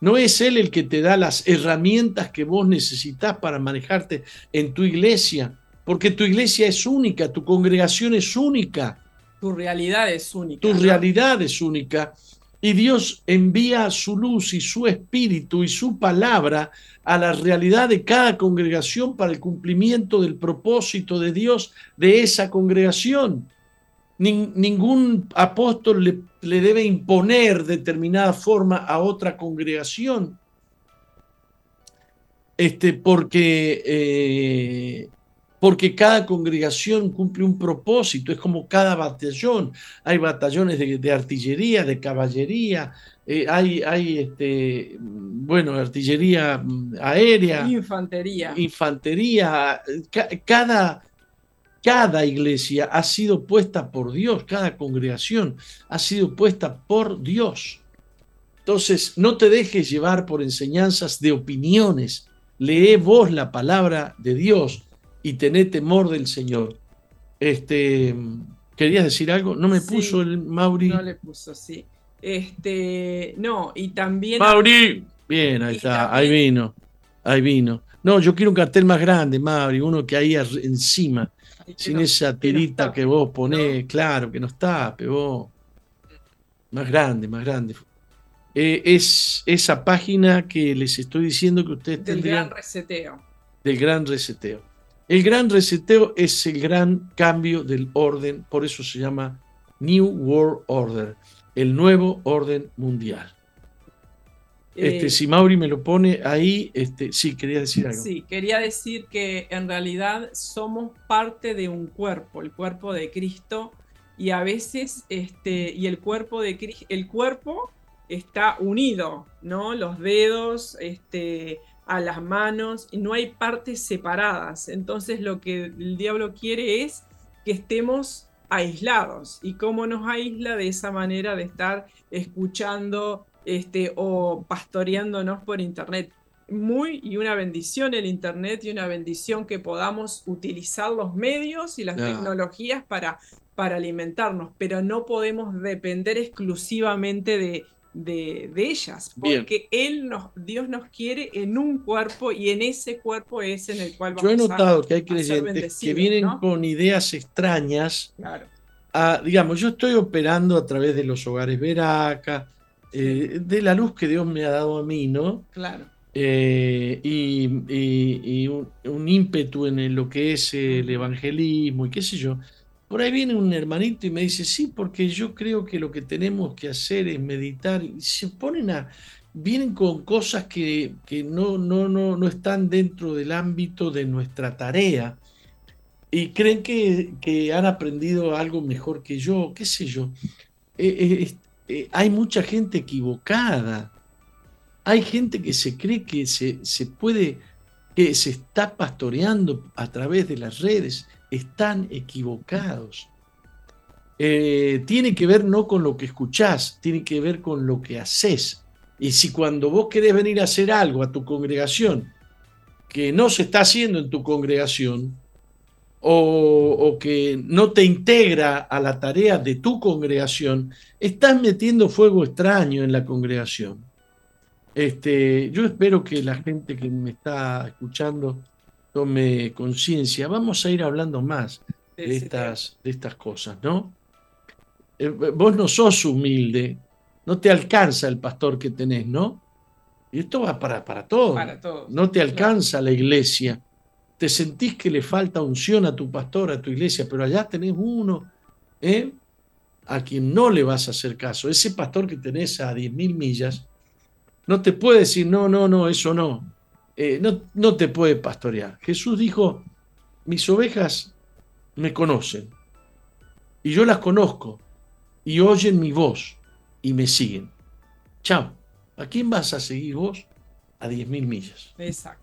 No es Él el que te da las herramientas que vos necesitas para manejarte en tu iglesia, porque tu iglesia es única, tu congregación es única. Tu realidad es única. Tu realidad es única. Y Dios envía su luz y su espíritu y su palabra a la realidad de cada congregación para el cumplimiento del propósito de Dios de esa congregación ningún apóstol le, debe imponer determinada forma a otra congregación. Este, porque, eh, porque cada congregación cumple un propósito, es como cada batallón. Hay batallones de, artillería, de caballería, eh, hay, hay este, bueno, artillería mm, aérea. Infantería. Infantería. cada cada iglesia ha sido puesta por Dios, cada congregación ha sido puesta por Dios. Entonces, no te dejes llevar por enseñanzas de opiniones. Lee vos la palabra de Dios y tené temor del Señor. Este, ¿Querías decir algo? ¿No me puso el Mauri? No le puso, sí. Este, no, y también. Mauri, bien, ahí está, ahí vino, ahí vino. No, yo quiero un cartel más grande, Mauri, uno que ahí encima sin esa tirita que, vos ponés, claro, que nos tape vos. Más grande, más grande. Eh, es esa página que les estoy diciendo que ustedes del tendrían. Del gran reseteo. Del gran reseteo. El gran reseteo es el gran cambio del orden, por eso se llama New World Order, el nuevo orden mundial. Este, eh, si Mauri me lo pone ahí, este, sí, quería decir algo. Sí, quería decir que en realidad somos parte de un cuerpo, el cuerpo de Cristo, y a veces, este, y el cuerpo de el cuerpo está unido, ¿no? Los dedos, este, a las manos, y no hay partes separadas. Entonces lo que el diablo quiere es que estemos aislados. ¿Y cómo nos aísla de esa manera de estar escuchando este, o pastoreándonos por internet. Muy y una bendición el internet y una bendición que podamos utilizar los medios y las tecnologías para, para alimentarnos, pero no podemos depender exclusivamente de, de, ellas, porque Él nos, Dios nos quiere en un cuerpo y en ese cuerpo es en el cual vamos Yo he notado que hay creyentes que vienen con ideas extrañas. Claro. digamos, yo estoy operando a través de los hogares Veraca, eh, de la luz que Dios me ha dado a mí, ¿no? Claro. Eh, y, un, ímpetu en lo que es el evangelismo y qué sé yo. Por ahí viene un hermanito y me dice, sí, porque yo creo que lo que tenemos que hacer es meditar. Y se ponen a, vienen con cosas que, no, no, no, no están dentro del ámbito de nuestra tarea y creen que, que han aprendido algo mejor que yo, qué sé yo. Eh, eh, hay mucha gente equivocada. Hay gente que se cree que se, puede, que se está pastoreando a través de las redes. Están equivocados. Eh, tiene que ver no con lo que escuchás, tiene que ver con lo que haces. Y si cuando vos querés venir a hacer algo a tu congregación que no se está haciendo en tu congregación, o, que no te integra a la tarea de tu congregación, estás metiendo fuego extraño en la congregación. Este, yo espero que la gente que me está escuchando tome conciencia. Vamos a ir hablando más de estas, de estas cosas, ¿no? Eh, vos no sos humilde, no te alcanza el pastor que tenés, ¿no? Y esto va para, para todos. No te alcanza la iglesia te sentís que le falta unción a tu pastor, a tu iglesia, pero allá tenés uno ¿eh? a quien no le vas a hacer caso. Ese pastor que tenés a 10.000 millas no te puede decir, no, no, no, eso no. Eh, no, no te puede pastorear. Jesús dijo, mis ovejas me conocen y yo las conozco y oyen mi voz y me siguen. Chao. ¿A quién vas a seguir vos? A 10.000 millas. Exacto.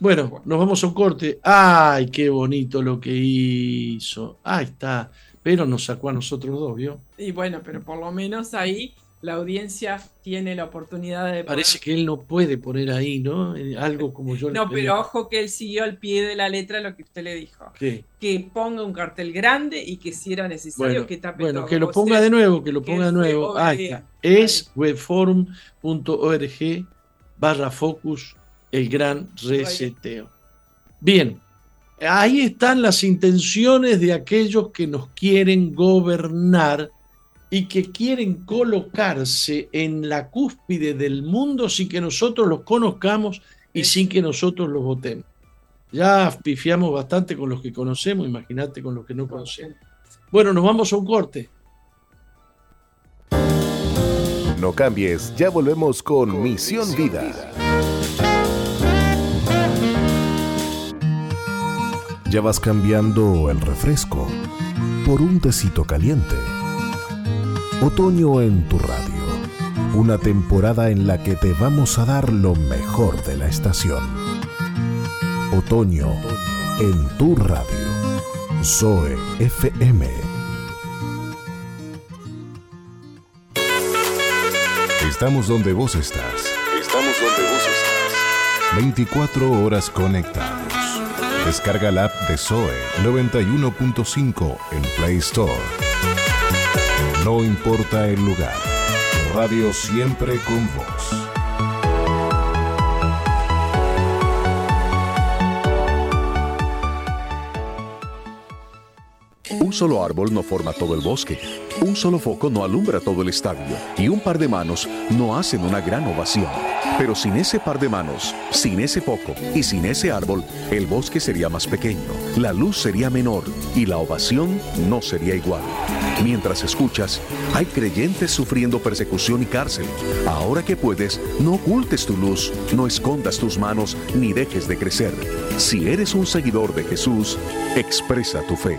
Bueno, nos vamos a un corte. ¡Ay, qué bonito lo que hizo! Ahí está. Pero nos sacó a nosotros dos, ¿vio? Y bueno, pero por lo menos ahí la audiencia tiene la oportunidad de... Parece que él no puede poner ahí, ¿no? Eh, algo como yo No, pero ojo que él siguió al pie de la letra lo que usted le dijo. ¿Qué? Que ponga un cartel grande y que si era necesario que tape Bueno, que lo ponga de nuevo, que lo ponga de nuevo. Ahí está. Es webforum.org barra focus el gran reseteo. Bien, ahí están las intenciones de aquellos que nos quieren gobernar y que quieren colocarse en la cúspide del mundo sin que nosotros los conozcamos y sin que nosotros los votemos. Ya pifiamos bastante con los que conocemos, imagínate con los que no conocemos. Bueno, nos vamos a un corte. No cambies, ya volvemos con, Misión, Vida. Ya vas cambiando el refresco por un tecito caliente Otoño en tu radio. Una temporada en la que te vamos a dar lo mejor de la estación. Otoño en tu radio. Zoe FM. Estamos donde vos estás. Estamos donde vos estás. 24 horas conectados. Descarga la app de Zoe 91.5 en Play Store. No importa el lugar. Radio siempre con vos. Un solo árbol no forma todo el bosque, un solo foco no alumbra todo el estadio y un par de manos no hacen una gran ovación. Pero sin ese par de manos, sin ese foco y sin ese árbol, el bosque sería más pequeño, la luz sería menor y la ovación no sería igual. Mientras escuchas, hay creyentes sufriendo persecución y cárcel. Ahora que puedes, no ocultes tu luz, no escondas tus manos ni dejes de crecer. Si eres un seguidor de Jesús, expresa tu fe.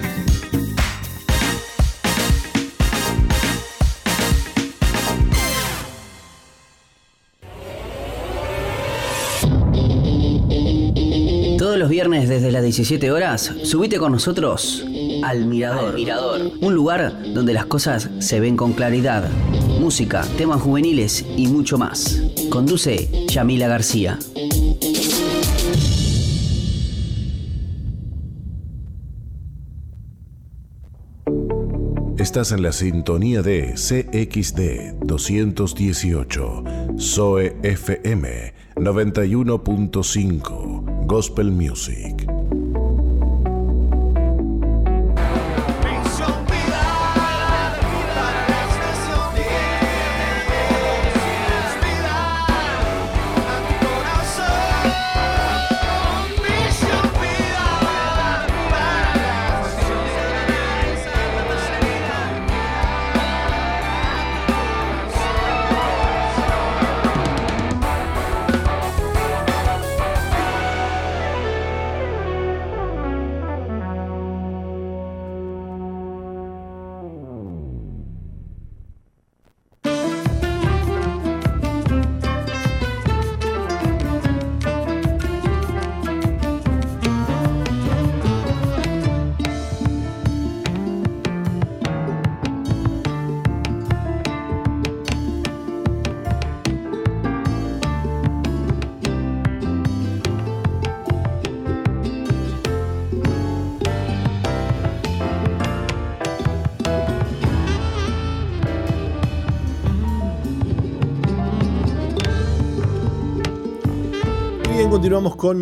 viernes desde las 17 horas, subite con nosotros al Mirador. Mirador. Un lugar donde las cosas se ven con claridad. Música, temas juveniles y mucho más. Conduce Yamila García. Estás en la sintonía de CXD 218, SOE FM 91.5, Gospel Music.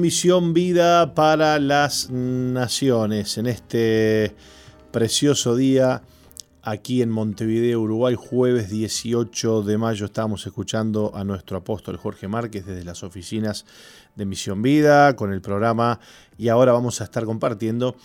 Misión Vida para las Naciones en este precioso día aquí en Montevideo, Uruguay, jueves 18 de mayo. Estamos escuchando a nuestro apóstol Jorge Márquez desde las oficinas de Misión Vida con el programa y ahora vamos a estar compartiendo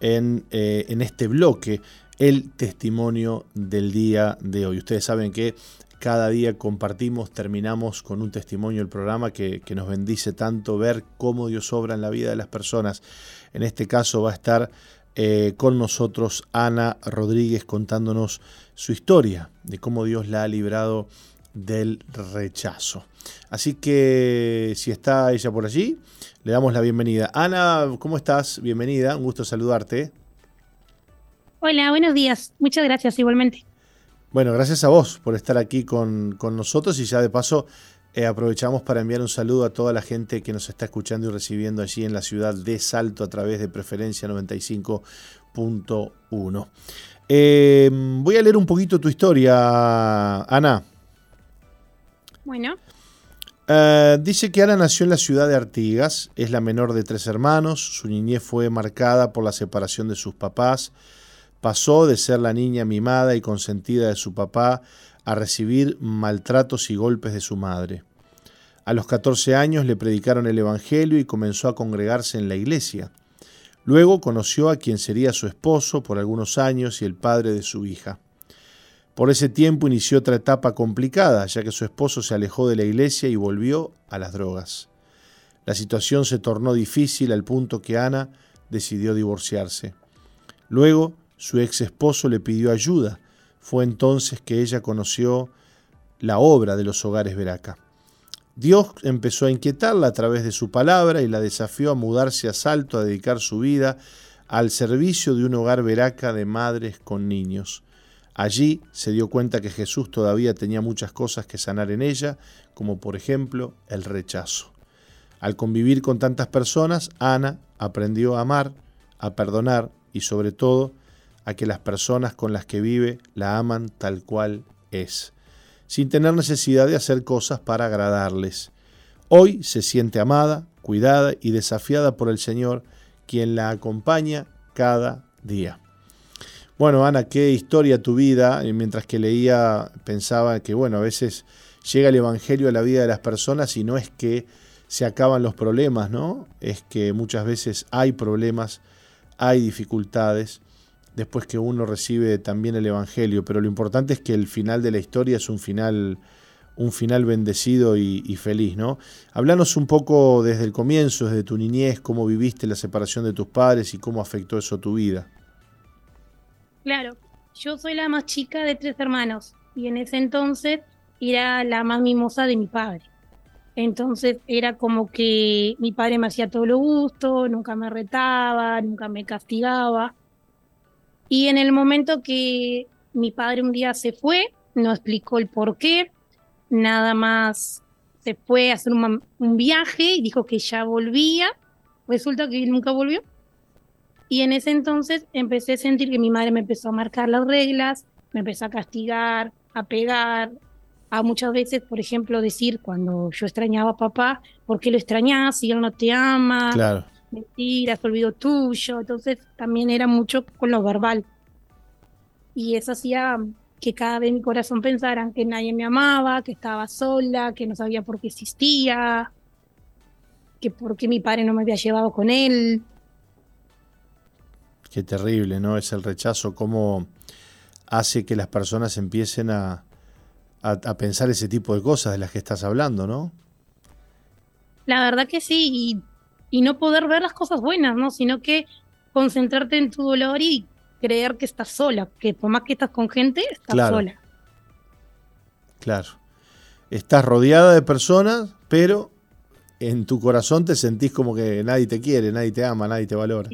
en, eh, en este bloque el testimonio del día de hoy. Ustedes saben que cada día compartimos, terminamos con un testimonio del programa que, nos bendice tanto ver cómo Dios obra en la vida de las personas. En este caso va a estar eh, con nosotros Ana Rodríguez contándonos su historia de cómo Dios la ha librado del rechazo. Así que si está ella por allí, le damos la bienvenida. Ana, ¿cómo estás? Bienvenida, un gusto saludarte. Hola, buenos días. Muchas gracias igualmente. Bueno, gracias a vos por estar aquí con, nosotros y ya de paso eh, aprovechamos para enviar un saludo a toda la gente que nos está escuchando y recibiendo allí en la ciudad de Salto a través de Preferencia 95.1. Eh, voy a leer un poquito tu historia, Ana. Bueno. Eh, dice que Ana nació en la ciudad de Artigas, es la menor de tres hermanos, su niñez fue marcada por la separación de sus papás, pasó de ser la niña mimada y consentida de su papá a recibir maltratos y golpes de su madre. A los 14 años le predicaron el Evangelio y comenzó a congregarse en la iglesia. Luego conoció a quien sería su esposo por algunos años y el padre de su hija. Por ese tiempo inició otra etapa complicada, ya que su esposo se alejó de la iglesia y volvió a las drogas. La situación se tornó difícil al punto que Ana decidió divorciarse. Luego su ex esposo le pidió ayuda. Fue entonces que ella conoció la obra de los hogares Veraca. Dios empezó a inquietarla a través de su palabra y la desafió a mudarse a Salto, a dedicar su vida al servicio de un hogar Veraca de madres con niños. Allí se dio cuenta que Jesús todavía tenía muchas cosas que sanar en ella, como por ejemplo el rechazo. Al convivir con tantas personas, Ana aprendió a amar, a perdonar y sobre todo a que las personas con las que vive la aman tal cual es, sin tener necesidad de hacer cosas para agradarles. Hoy se siente amada, cuidada y desafiada por el Señor, quien la acompaña cada día. Bueno, Ana, qué historia tu vida. Mientras que leía, pensaba que, bueno, a veces llega el Evangelio a la vida de las personas y no es que se acaban los problemas, ¿no? Es que muchas veces hay problemas, hay dificultades después que uno recibe también el Evangelio, pero lo importante es que el final de la historia es un final, un final bendecido y, feliz, ¿no? Hablanos un poco desde el comienzo, desde tu niñez, cómo viviste la separación de tus padres y cómo afectó eso tu vida. Claro, yo soy la más chica de tres hermanos y en ese entonces era la más mimosa de mi padre. Entonces era como que mi padre me hacía todo lo gusto, nunca me retaba, nunca me castigaba. Y en el momento que mi padre un día se fue, no explicó el por qué, nada más se fue a hacer un, viaje y dijo que ya volvía. Resulta que nunca volvió. Y en ese entonces empecé a sentir que mi madre me empezó a marcar las reglas, me empezó a castigar, a pegar, a muchas veces, por ejemplo, decir cuando yo extrañaba a papá, ¿por qué lo extrañas si él no te ama? Claro mentiras, olvido tuyo, entonces también era mucho con lo verbal. Y eso hacía que cada vez mi corazón pensara que nadie me amaba, que estaba sola, que no sabía por qué existía, que por qué mi padre no me había llevado con él. Qué terrible, ¿no? Es el rechazo, cómo hace que las personas empiecen a, a, pensar ese tipo de cosas de las que estás hablando, ¿no? La verdad que sí, y y no poder ver las cosas buenas, ¿no? Sino que concentrarte en tu dolor y creer que estás sola, que por más que estás con gente, estás sola. Claro. Estás rodeada de personas, pero en tu corazón te sentís como que nadie te quiere, nadie te ama, nadie te valora.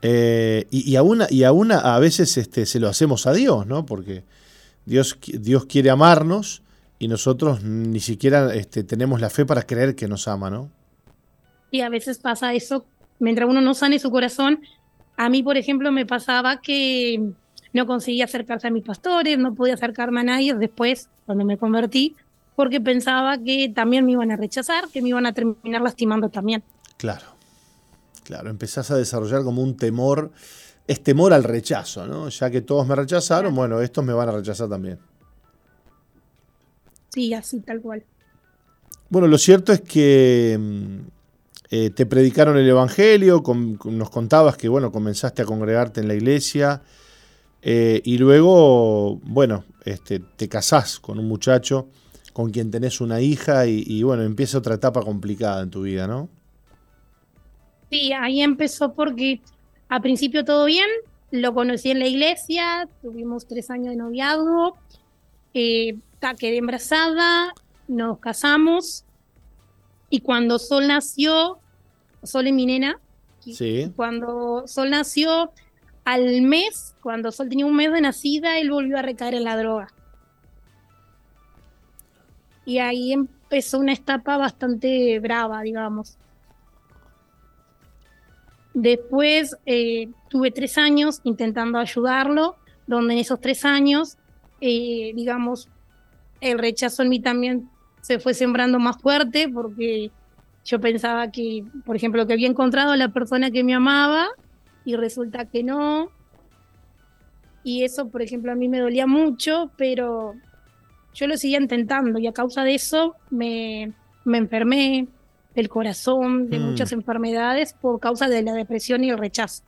Eh, y, y, aún, y aún a veces este, se lo hacemos a Dios, ¿no? Porque Dios, Dios quiere amarnos y nosotros ni siquiera este, tenemos la fe para creer que nos ama, ¿no? Y a veces pasa eso, mientras uno no sane su corazón. A mí, por ejemplo, me pasaba que no conseguía acercarse a mis pastores, no podía acercarme a nadie. Después, cuando me convertí, porque pensaba que también me iban a rechazar, que me iban a terminar lastimando también. Claro, claro, empezás a desarrollar como un temor, es temor al rechazo, ¿no? Ya que todos me rechazaron, bueno, estos me van a rechazar también. Sí, así, tal cual. Bueno, lo cierto es que mm, eh, te predicaron el Evangelio, nos contabas que, bueno, comenzaste a congregarte en la iglesia eh, y luego, bueno, este, te casás con un muchacho con quien tenés una hija y, bueno, empieza otra etapa complicada en tu vida, ¿no? Sí, ahí empezó porque a principio todo bien, lo conocí en la iglesia, tuvimos tres años de noviazgo, eh, quedé embarazada, nos casamos y cuando Sol nació, Sol es mi nena, sí. cuando Sol nació, al mes, cuando Sol tenía un mes de nacida, él volvió a recaer en la droga y ahí empezó una etapa bastante brava, digamos. Después eh, tuve tres años intentando ayudarlo, donde en esos tres años, eh, digamos, el rechazo en mí también se fue sembrando más fuerte porque yo pensaba que, por ejemplo, que había encontrado a la persona que me amaba y resulta que no. Y eso, por ejemplo, a mí me dolía mucho, pero yo lo seguía intentando y a causa de eso me, me enfermé del corazón, de mm. muchas enfermedades por causa de la depresión y el rechazo.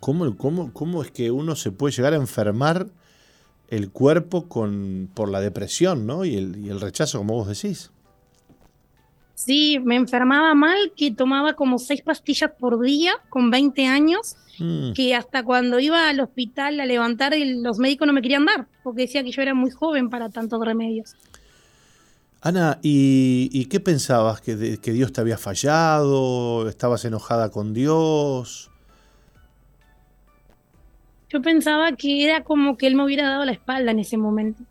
¿Cómo, cómo, cómo es que uno se puede llegar a enfermar el cuerpo con, por la depresión ¿no? y, el, y el rechazo, como vos decís? Sí, me enfermaba mal, que tomaba como seis pastillas por día con 20 años Mm. que hasta cuando iba al hospital a levantar, los médicos no me querían dar, porque decía que yo era muy joven para tantos remedios. Ana, ¿y, qué pensabas? ¿Que, ¿Que Dios te había fallado? ¿Estabas enojada con Dios? Yo pensaba que era como que Él me hubiera dado la espalda en ese momento.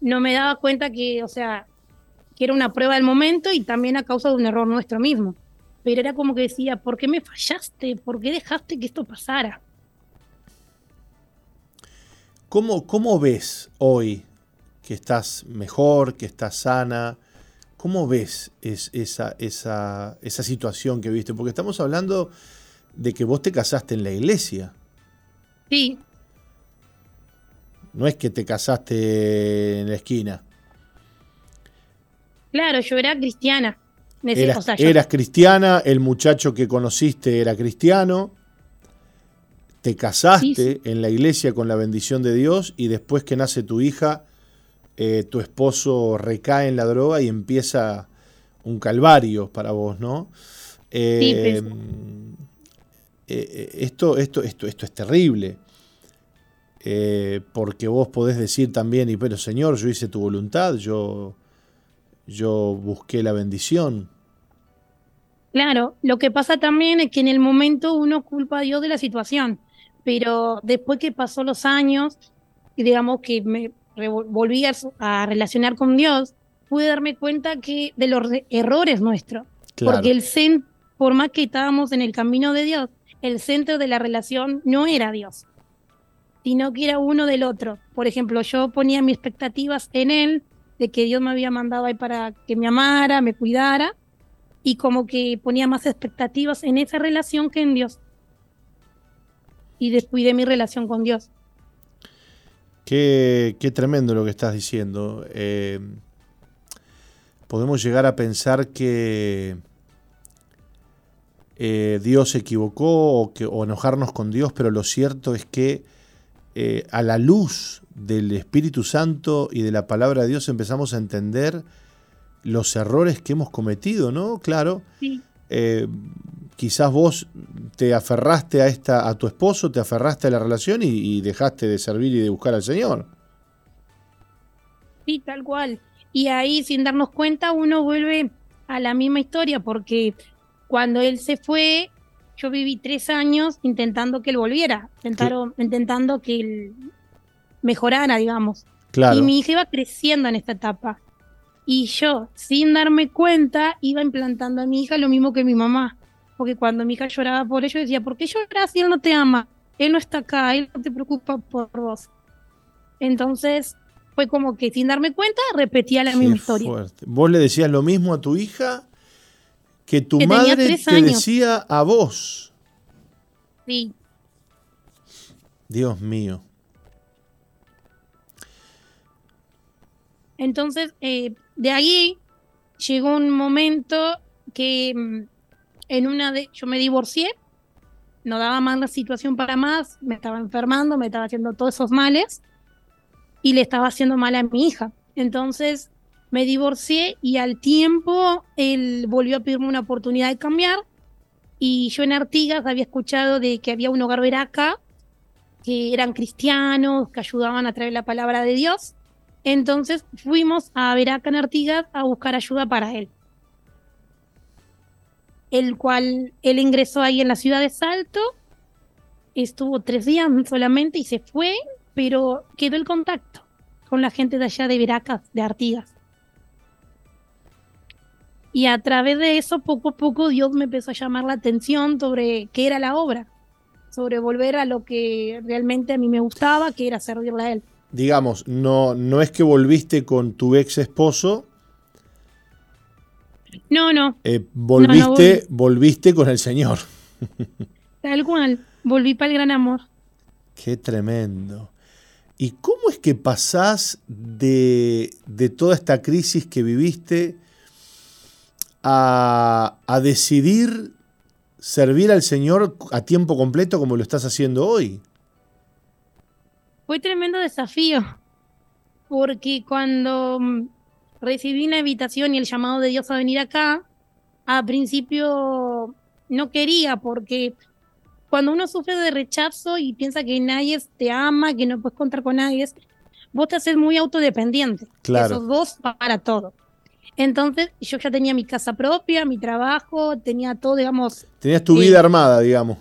No me daba cuenta que, o sea, que era una prueba del momento y también a causa de un error nuestro mismo pero era como que decía, ¿por qué me fallaste? ¿Por qué dejaste que esto pasara? ¿Cómo, cómo ves hoy que estás mejor, que estás sana? ¿Cómo ves esa, esa, esa situación que viste? Porque estamos hablando de que vos te casaste en la iglesia. Sí. No es que te casaste en la esquina. Claro, yo era cristiana. Eras, cristiana, el muchacho que conociste era cristiano, te casaste en la iglesia con la bendición de Dios y después que nace tu hija, eh, tu esposo recae en la droga y empieza un calvario para vos, ¿no? Eh, eh, esto, esto, esto, esto es terrible. porque vos podés decir también, y pero Señor, yo hice tu voluntad, yo, yo busqué la bendición. Claro, lo que pasa también es que en el momento uno culpa a Dios de la situación, pero después que pasó los años, y digamos que me volví a, relacionar con Dios, pude darme cuenta que de los errores nuestros, porque el centro, por más que estábamos en el camino de Dios, el centro de la relación no era Dios, sino que era uno del otro. Por ejemplo, yo ponía mis expectativas en Él, de que Dios me había mandado ahí para que me amara, me cuidara, y como que ponía más expectativas en esa relación que en Dios. Y descuidé mi relación con Dios. Qué, qué tremendo lo que estás diciendo. Eh, podemos llegar a pensar que eh, Dios se equivocó o, que, o enojarnos con Dios, pero lo cierto es que eh, a la luz del Espíritu Santo y de la palabra de Dios empezamos a entender los errores que hemos cometido, ¿no? Claro. Eh, quizás vos te aferraste a esta, a tu esposo, te aferraste a la relación y, dejaste de servir y de buscar al Señor. Sí, tal cual. Y ahí, sin darnos cuenta, uno vuelve a la misma historia, porque cuando él se fue, yo viví tres años intentando que él volviera, intentando que él mejorara, digamos. Claro. Y mi hija iba creciendo en esta etapa. Y yo, sin darme cuenta, iba implantando a mi hija lo mismo que mi mamá. Porque cuando mi hija lloraba por ello, decía, ¿por qué lloras si él no te ama? Él no está acá, él no te preocupa por vos. Entonces, fue como que sin darme cuenta repetía la misma historia. ¿Vos le decías lo mismo a tu hija que tu madre te decía a vos? Sí. Dios mío. Entonces, eh, de ahí llegó un momento que mm, en una de yo me divorcié, no daba más la situación para más, me estaba enfermando, me estaba haciendo todos esos males y le estaba haciendo mal a mi hija. Entonces me divorcié y al tiempo él volvió a pedirme una oportunidad de cambiar y yo en Artigas había escuchado de que había un hogar veraca que eran cristianos, que ayudaban a traer la palabra de Dios. Entonces fuimos a Veraca en Artigas a buscar ayuda para él. El cual él ingresó ahí en la ciudad de Salto, estuvo tres días solamente y se fue pero quedó el contacto con la gente de allá de Veracas, de Artigas. Y a través de eso, poco a poco, Dios me empezó a llamar la atención sobre qué era la obra, sobre volver a lo que realmente a mí me gustaba, que era servirle a Él. Digamos, no, no es que volviste con tu ex esposo. No, no. Eh, volviste, volviste con el Señor. Tal cual, volví para el gran amor. Qué tremendo. ¿Y cómo es que pasás de, toda esta crisis que viviste a, decidir servir al Señor a tiempo completo como lo estás haciendo hoy? Fue tremendo desafío, porque cuando recibí la invitación y el llamado de Dios a venir acá, a principio no quería porque cuando uno sufre de rechazo y piensa que nadie te ama, que no puedes contar con nadie, vos te haces muy autodependiente. Claro. Esos dos para todo. Entonces, yo ya tenía mi casa propia, mi trabajo, tenía todo, digamos. Tenías tu vida eh, armada, digamos.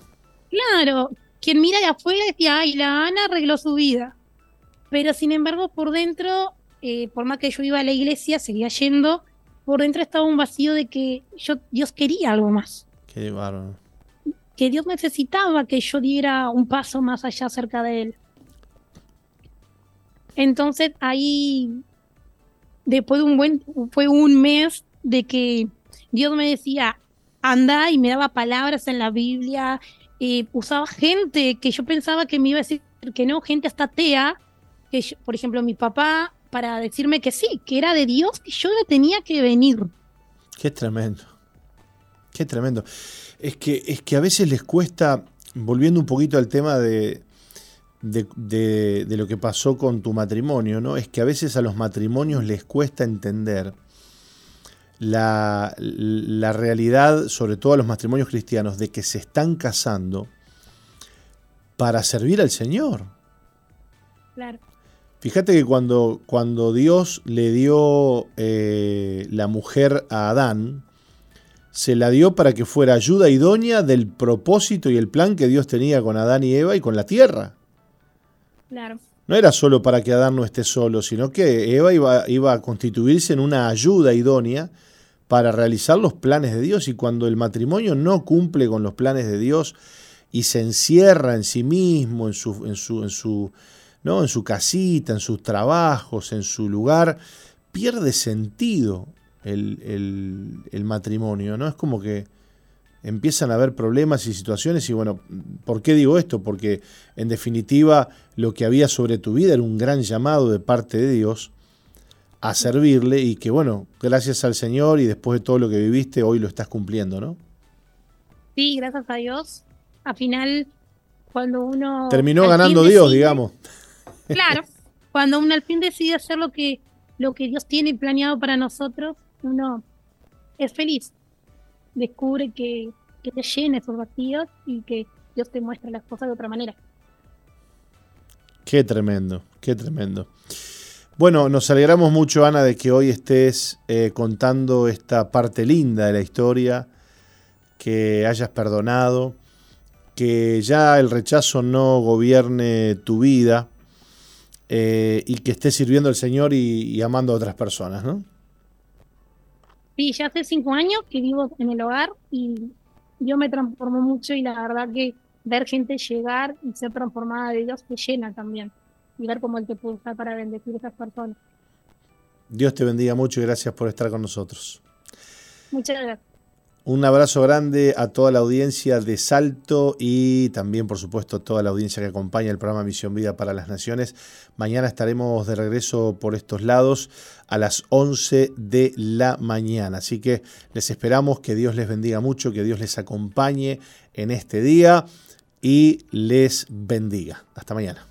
Claro. Quien mira de afuera decía, ay, la Ana arregló su vida. Pero sin embargo, por dentro, eh, por más que yo iba a la iglesia, seguía yendo, por dentro estaba un vacío de que yo, Dios quería algo más. Qué bárbaro que Dios necesitaba que yo diera un paso más allá cerca de Él. Entonces ahí, después de un buen, fue un mes de que Dios me decía, anda y me daba palabras en la Biblia, usaba gente que yo pensaba que me iba a decir que no, gente hasta atea, que por ejemplo mi papá, para decirme que sí, que era de Dios, que yo le tenía que venir. Qué tremendo, qué tremendo. Es que, es que a veces les cuesta, volviendo un poquito al tema de, de, lo que pasó con tu matrimonio, ¿no? Es que a veces a los matrimonios les cuesta entender la, la realidad, sobre todo a los matrimonios cristianos, de que se están casando para servir al Señor. Claro. Fíjate que cuando, cuando Dios le dio eh, la mujer a Adán, se la dio para que fuera ayuda idónea del propósito y el plan que Dios tenía con Adán y Eva y con la tierra. No era solo para que Adán no esté solo, sino que Eva iba, iba a constituirse en una ayuda idónea para realizar los planes de Dios y cuando el matrimonio no cumple con los planes de Dios y se encierra en sí mismo, en su, en su, en su, ¿no? en su casita, en sus trabajos, en su lugar, pierde sentido el, matrimonio, ¿no? Es como que empiezan a haber problemas y situaciones y bueno, ¿por qué digo esto? Porque en definitiva lo que había sobre tu vida era un gran llamado de parte de Dios a servirle y que bueno, gracias al Señor y después de todo lo que viviste, hoy lo estás cumpliendo, ¿no? Sí, gracias a Dios. Al final, cuando uno... Terminó ganando Dios, digamos. Claro, cuando uno al fin decide hacer lo que, lo que Dios tiene planeado para nosotros, uno es feliz, descubre que, te llena esos vacíos y que Dios te muestra las cosas de otra manera. Qué tremendo, qué tremendo. Bueno, nos alegramos mucho, Ana, de que hoy estés eh, contando esta parte linda de la historia, que hayas perdonado, que ya el rechazo no gobierne tu vida eh, y que estés sirviendo al Señor y amando a otras personas, ¿no? Sí, ya hace cinco años que vivo en el hogar y yo me transformo mucho y la verdad que ver gente llegar y ser transformada de Dios te llena también. y ver cómo Él te puede usar para bendecir a esas personas. Dios te bendiga mucho y gracias por estar con nosotros. Muchas gracias. Un abrazo grande a toda la audiencia de Salto y también, por supuesto, toda la audiencia que acompaña el programa Misión Vida para las Naciones. Mañana estaremos de regreso por estos lados a las 11 de la mañana. Así que les esperamos que Dios les bendiga mucho, que Dios les acompañe en este día y les bendiga. Hasta mañana.